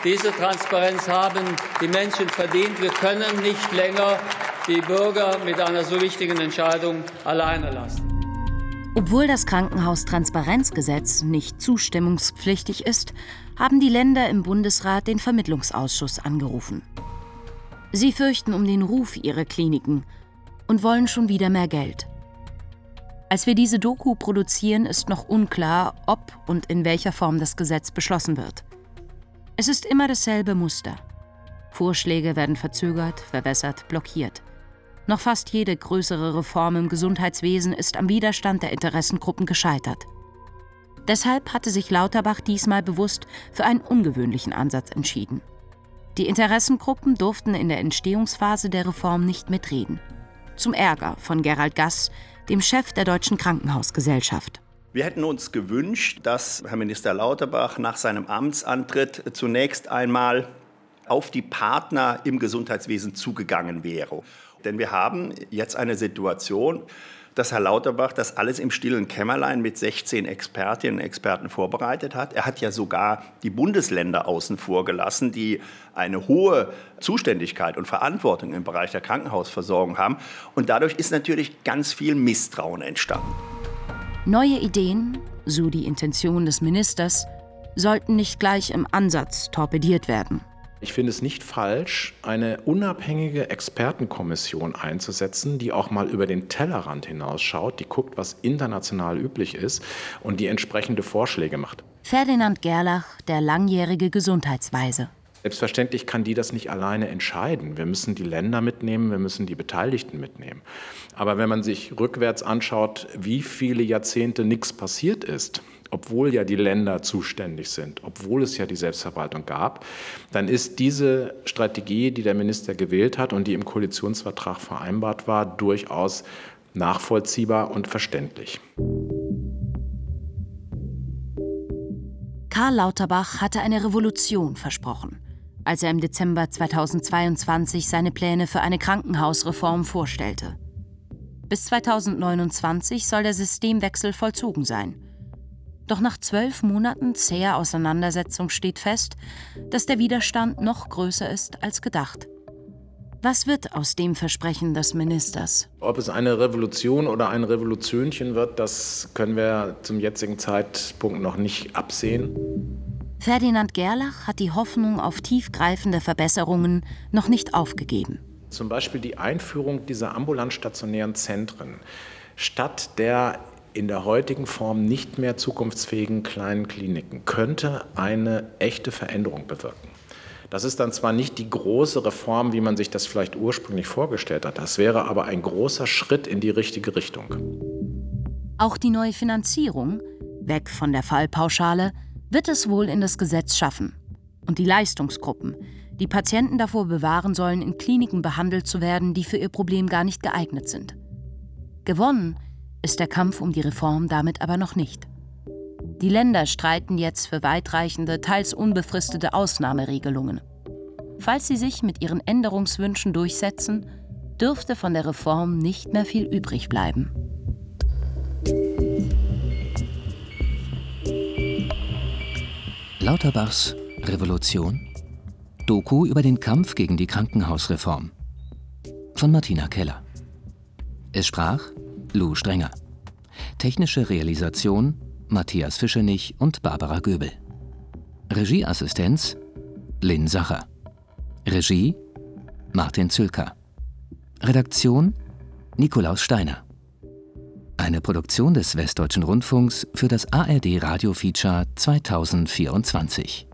Diese Transparenz haben die Menschen verdient. Wir können nicht länger die Bürger mit einer so wichtigen Entscheidung alleine lassen. Obwohl das Krankenhaustransparenzgesetz nicht zustimmungspflichtig ist, haben die Länder im Bundesrat den Vermittlungsausschuss angerufen. Sie fürchten um den Ruf ihrer Kliniken und wollen schon wieder mehr Geld. Als wir diese Doku produzieren, ist noch unklar, ob und in welcher Form das Gesetz beschlossen wird. Es ist immer dasselbe Muster. Vorschläge werden verzögert, verwässert, blockiert. Noch fast jede größere Reform im Gesundheitswesen ist am Widerstand der Interessengruppen gescheitert. Deshalb hatte sich Lauterbach diesmal bewusst für einen ungewöhnlichen Ansatz entschieden. Die Interessengruppen durften in der Entstehungsphase der Reform nicht mitreden. Zum Ärger von Gerald Gass, dem Chef der Deutschen Krankenhausgesellschaft. Wir hätten uns gewünscht, dass Herr Minister Lauterbach nach seinem Amtsantritt zunächst einmal auf die Partner im Gesundheitswesen zugegangen wäre. Denn wir haben jetzt eine Situation, dass Herr Lauterbach das alles im stillen Kämmerlein mit 16 Expertinnen und Experten vorbereitet hat. Er hat ja sogar die Bundesländer außen vor gelassen, die eine hohe Zuständigkeit und Verantwortung im Bereich der Krankenhausversorgung haben. Und dadurch ist natürlich ganz viel Misstrauen entstanden. Neue Ideen, so die Intention des Ministers, sollten nicht gleich im Ansatz torpediert werden. Ich finde es nicht falsch, eine unabhängige Expertenkommission einzusetzen, die auch mal über den Tellerrand hinausschaut, die guckt, was international üblich ist und die entsprechende Vorschläge macht. Ferdinand Gerlach, der langjährige Gesundheitsweise. Selbstverständlich kann die das nicht alleine entscheiden. Wir müssen die Länder mitnehmen, wir müssen die Beteiligten mitnehmen. Aber wenn man sich rückwärts anschaut, wie viele Jahrzehnte nichts passiert ist, obwohl ja die Länder zuständig sind, obwohl es ja die Selbstverwaltung gab, dann ist diese Strategie, die der Minister gewählt hat und die im Koalitionsvertrag vereinbart war, durchaus nachvollziehbar und verständlich. Karl Lauterbach hatte eine Revolution versprochen, als er im Dezember 2022 seine Pläne für eine Krankenhausreform vorstellte. Bis 2029 soll der Systemwechsel vollzogen sein. Doch nach zwölf Monaten zäher Auseinandersetzung steht fest, dass der Widerstand noch größer ist als gedacht. Was wird aus dem Versprechen des Ministers? Ob es eine Revolution oder ein Revolutionchen wird, das können wir zum jetzigen Zeitpunkt noch nicht absehen. Ferdinand Gerlach hat die Hoffnung auf tiefgreifende Verbesserungen noch nicht aufgegeben. Zum Beispiel die Einführung dieser ambulant stationären Zentren statt der in der heutigen Form nicht mehr zukunftsfähigen kleinen Kliniken könnte eine echte Veränderung bewirken. Das ist dann zwar nicht die große Reform, wie man sich das vielleicht ursprünglich vorgestellt hat, das wäre aber ein großer Schritt in die richtige Richtung. Auch die neue Finanzierung, weg von der Fallpauschale, wird es wohl in das Gesetz schaffen. Und die Leistungsgruppen, die Patienten davor bewahren sollen, in Kliniken behandelt zu werden, die für ihr Problem gar nicht geeignet sind. Gewonnen ist der Kampf um die Reform damit aber noch nicht. Die Länder streiten jetzt für weitreichende, teils unbefristete Ausnahmeregelungen. Falls sie sich mit ihren Änderungswünschen durchsetzen, dürfte von der Reform nicht mehr viel übrig bleiben. Lauterbachs Revolution Doku über den Kampf gegen die Krankenhausreform von Martina Keller. Es sprach Lou Strenger. Technische Realisation Matthias Fischenich und Barbara Göbel. Regieassistenz Lynn Sacher. Regie Martin Zülker. Redaktion Nikolaus Steiner. Eine Produktion des Westdeutschen Rundfunks für das ARD Radio Feature 2024.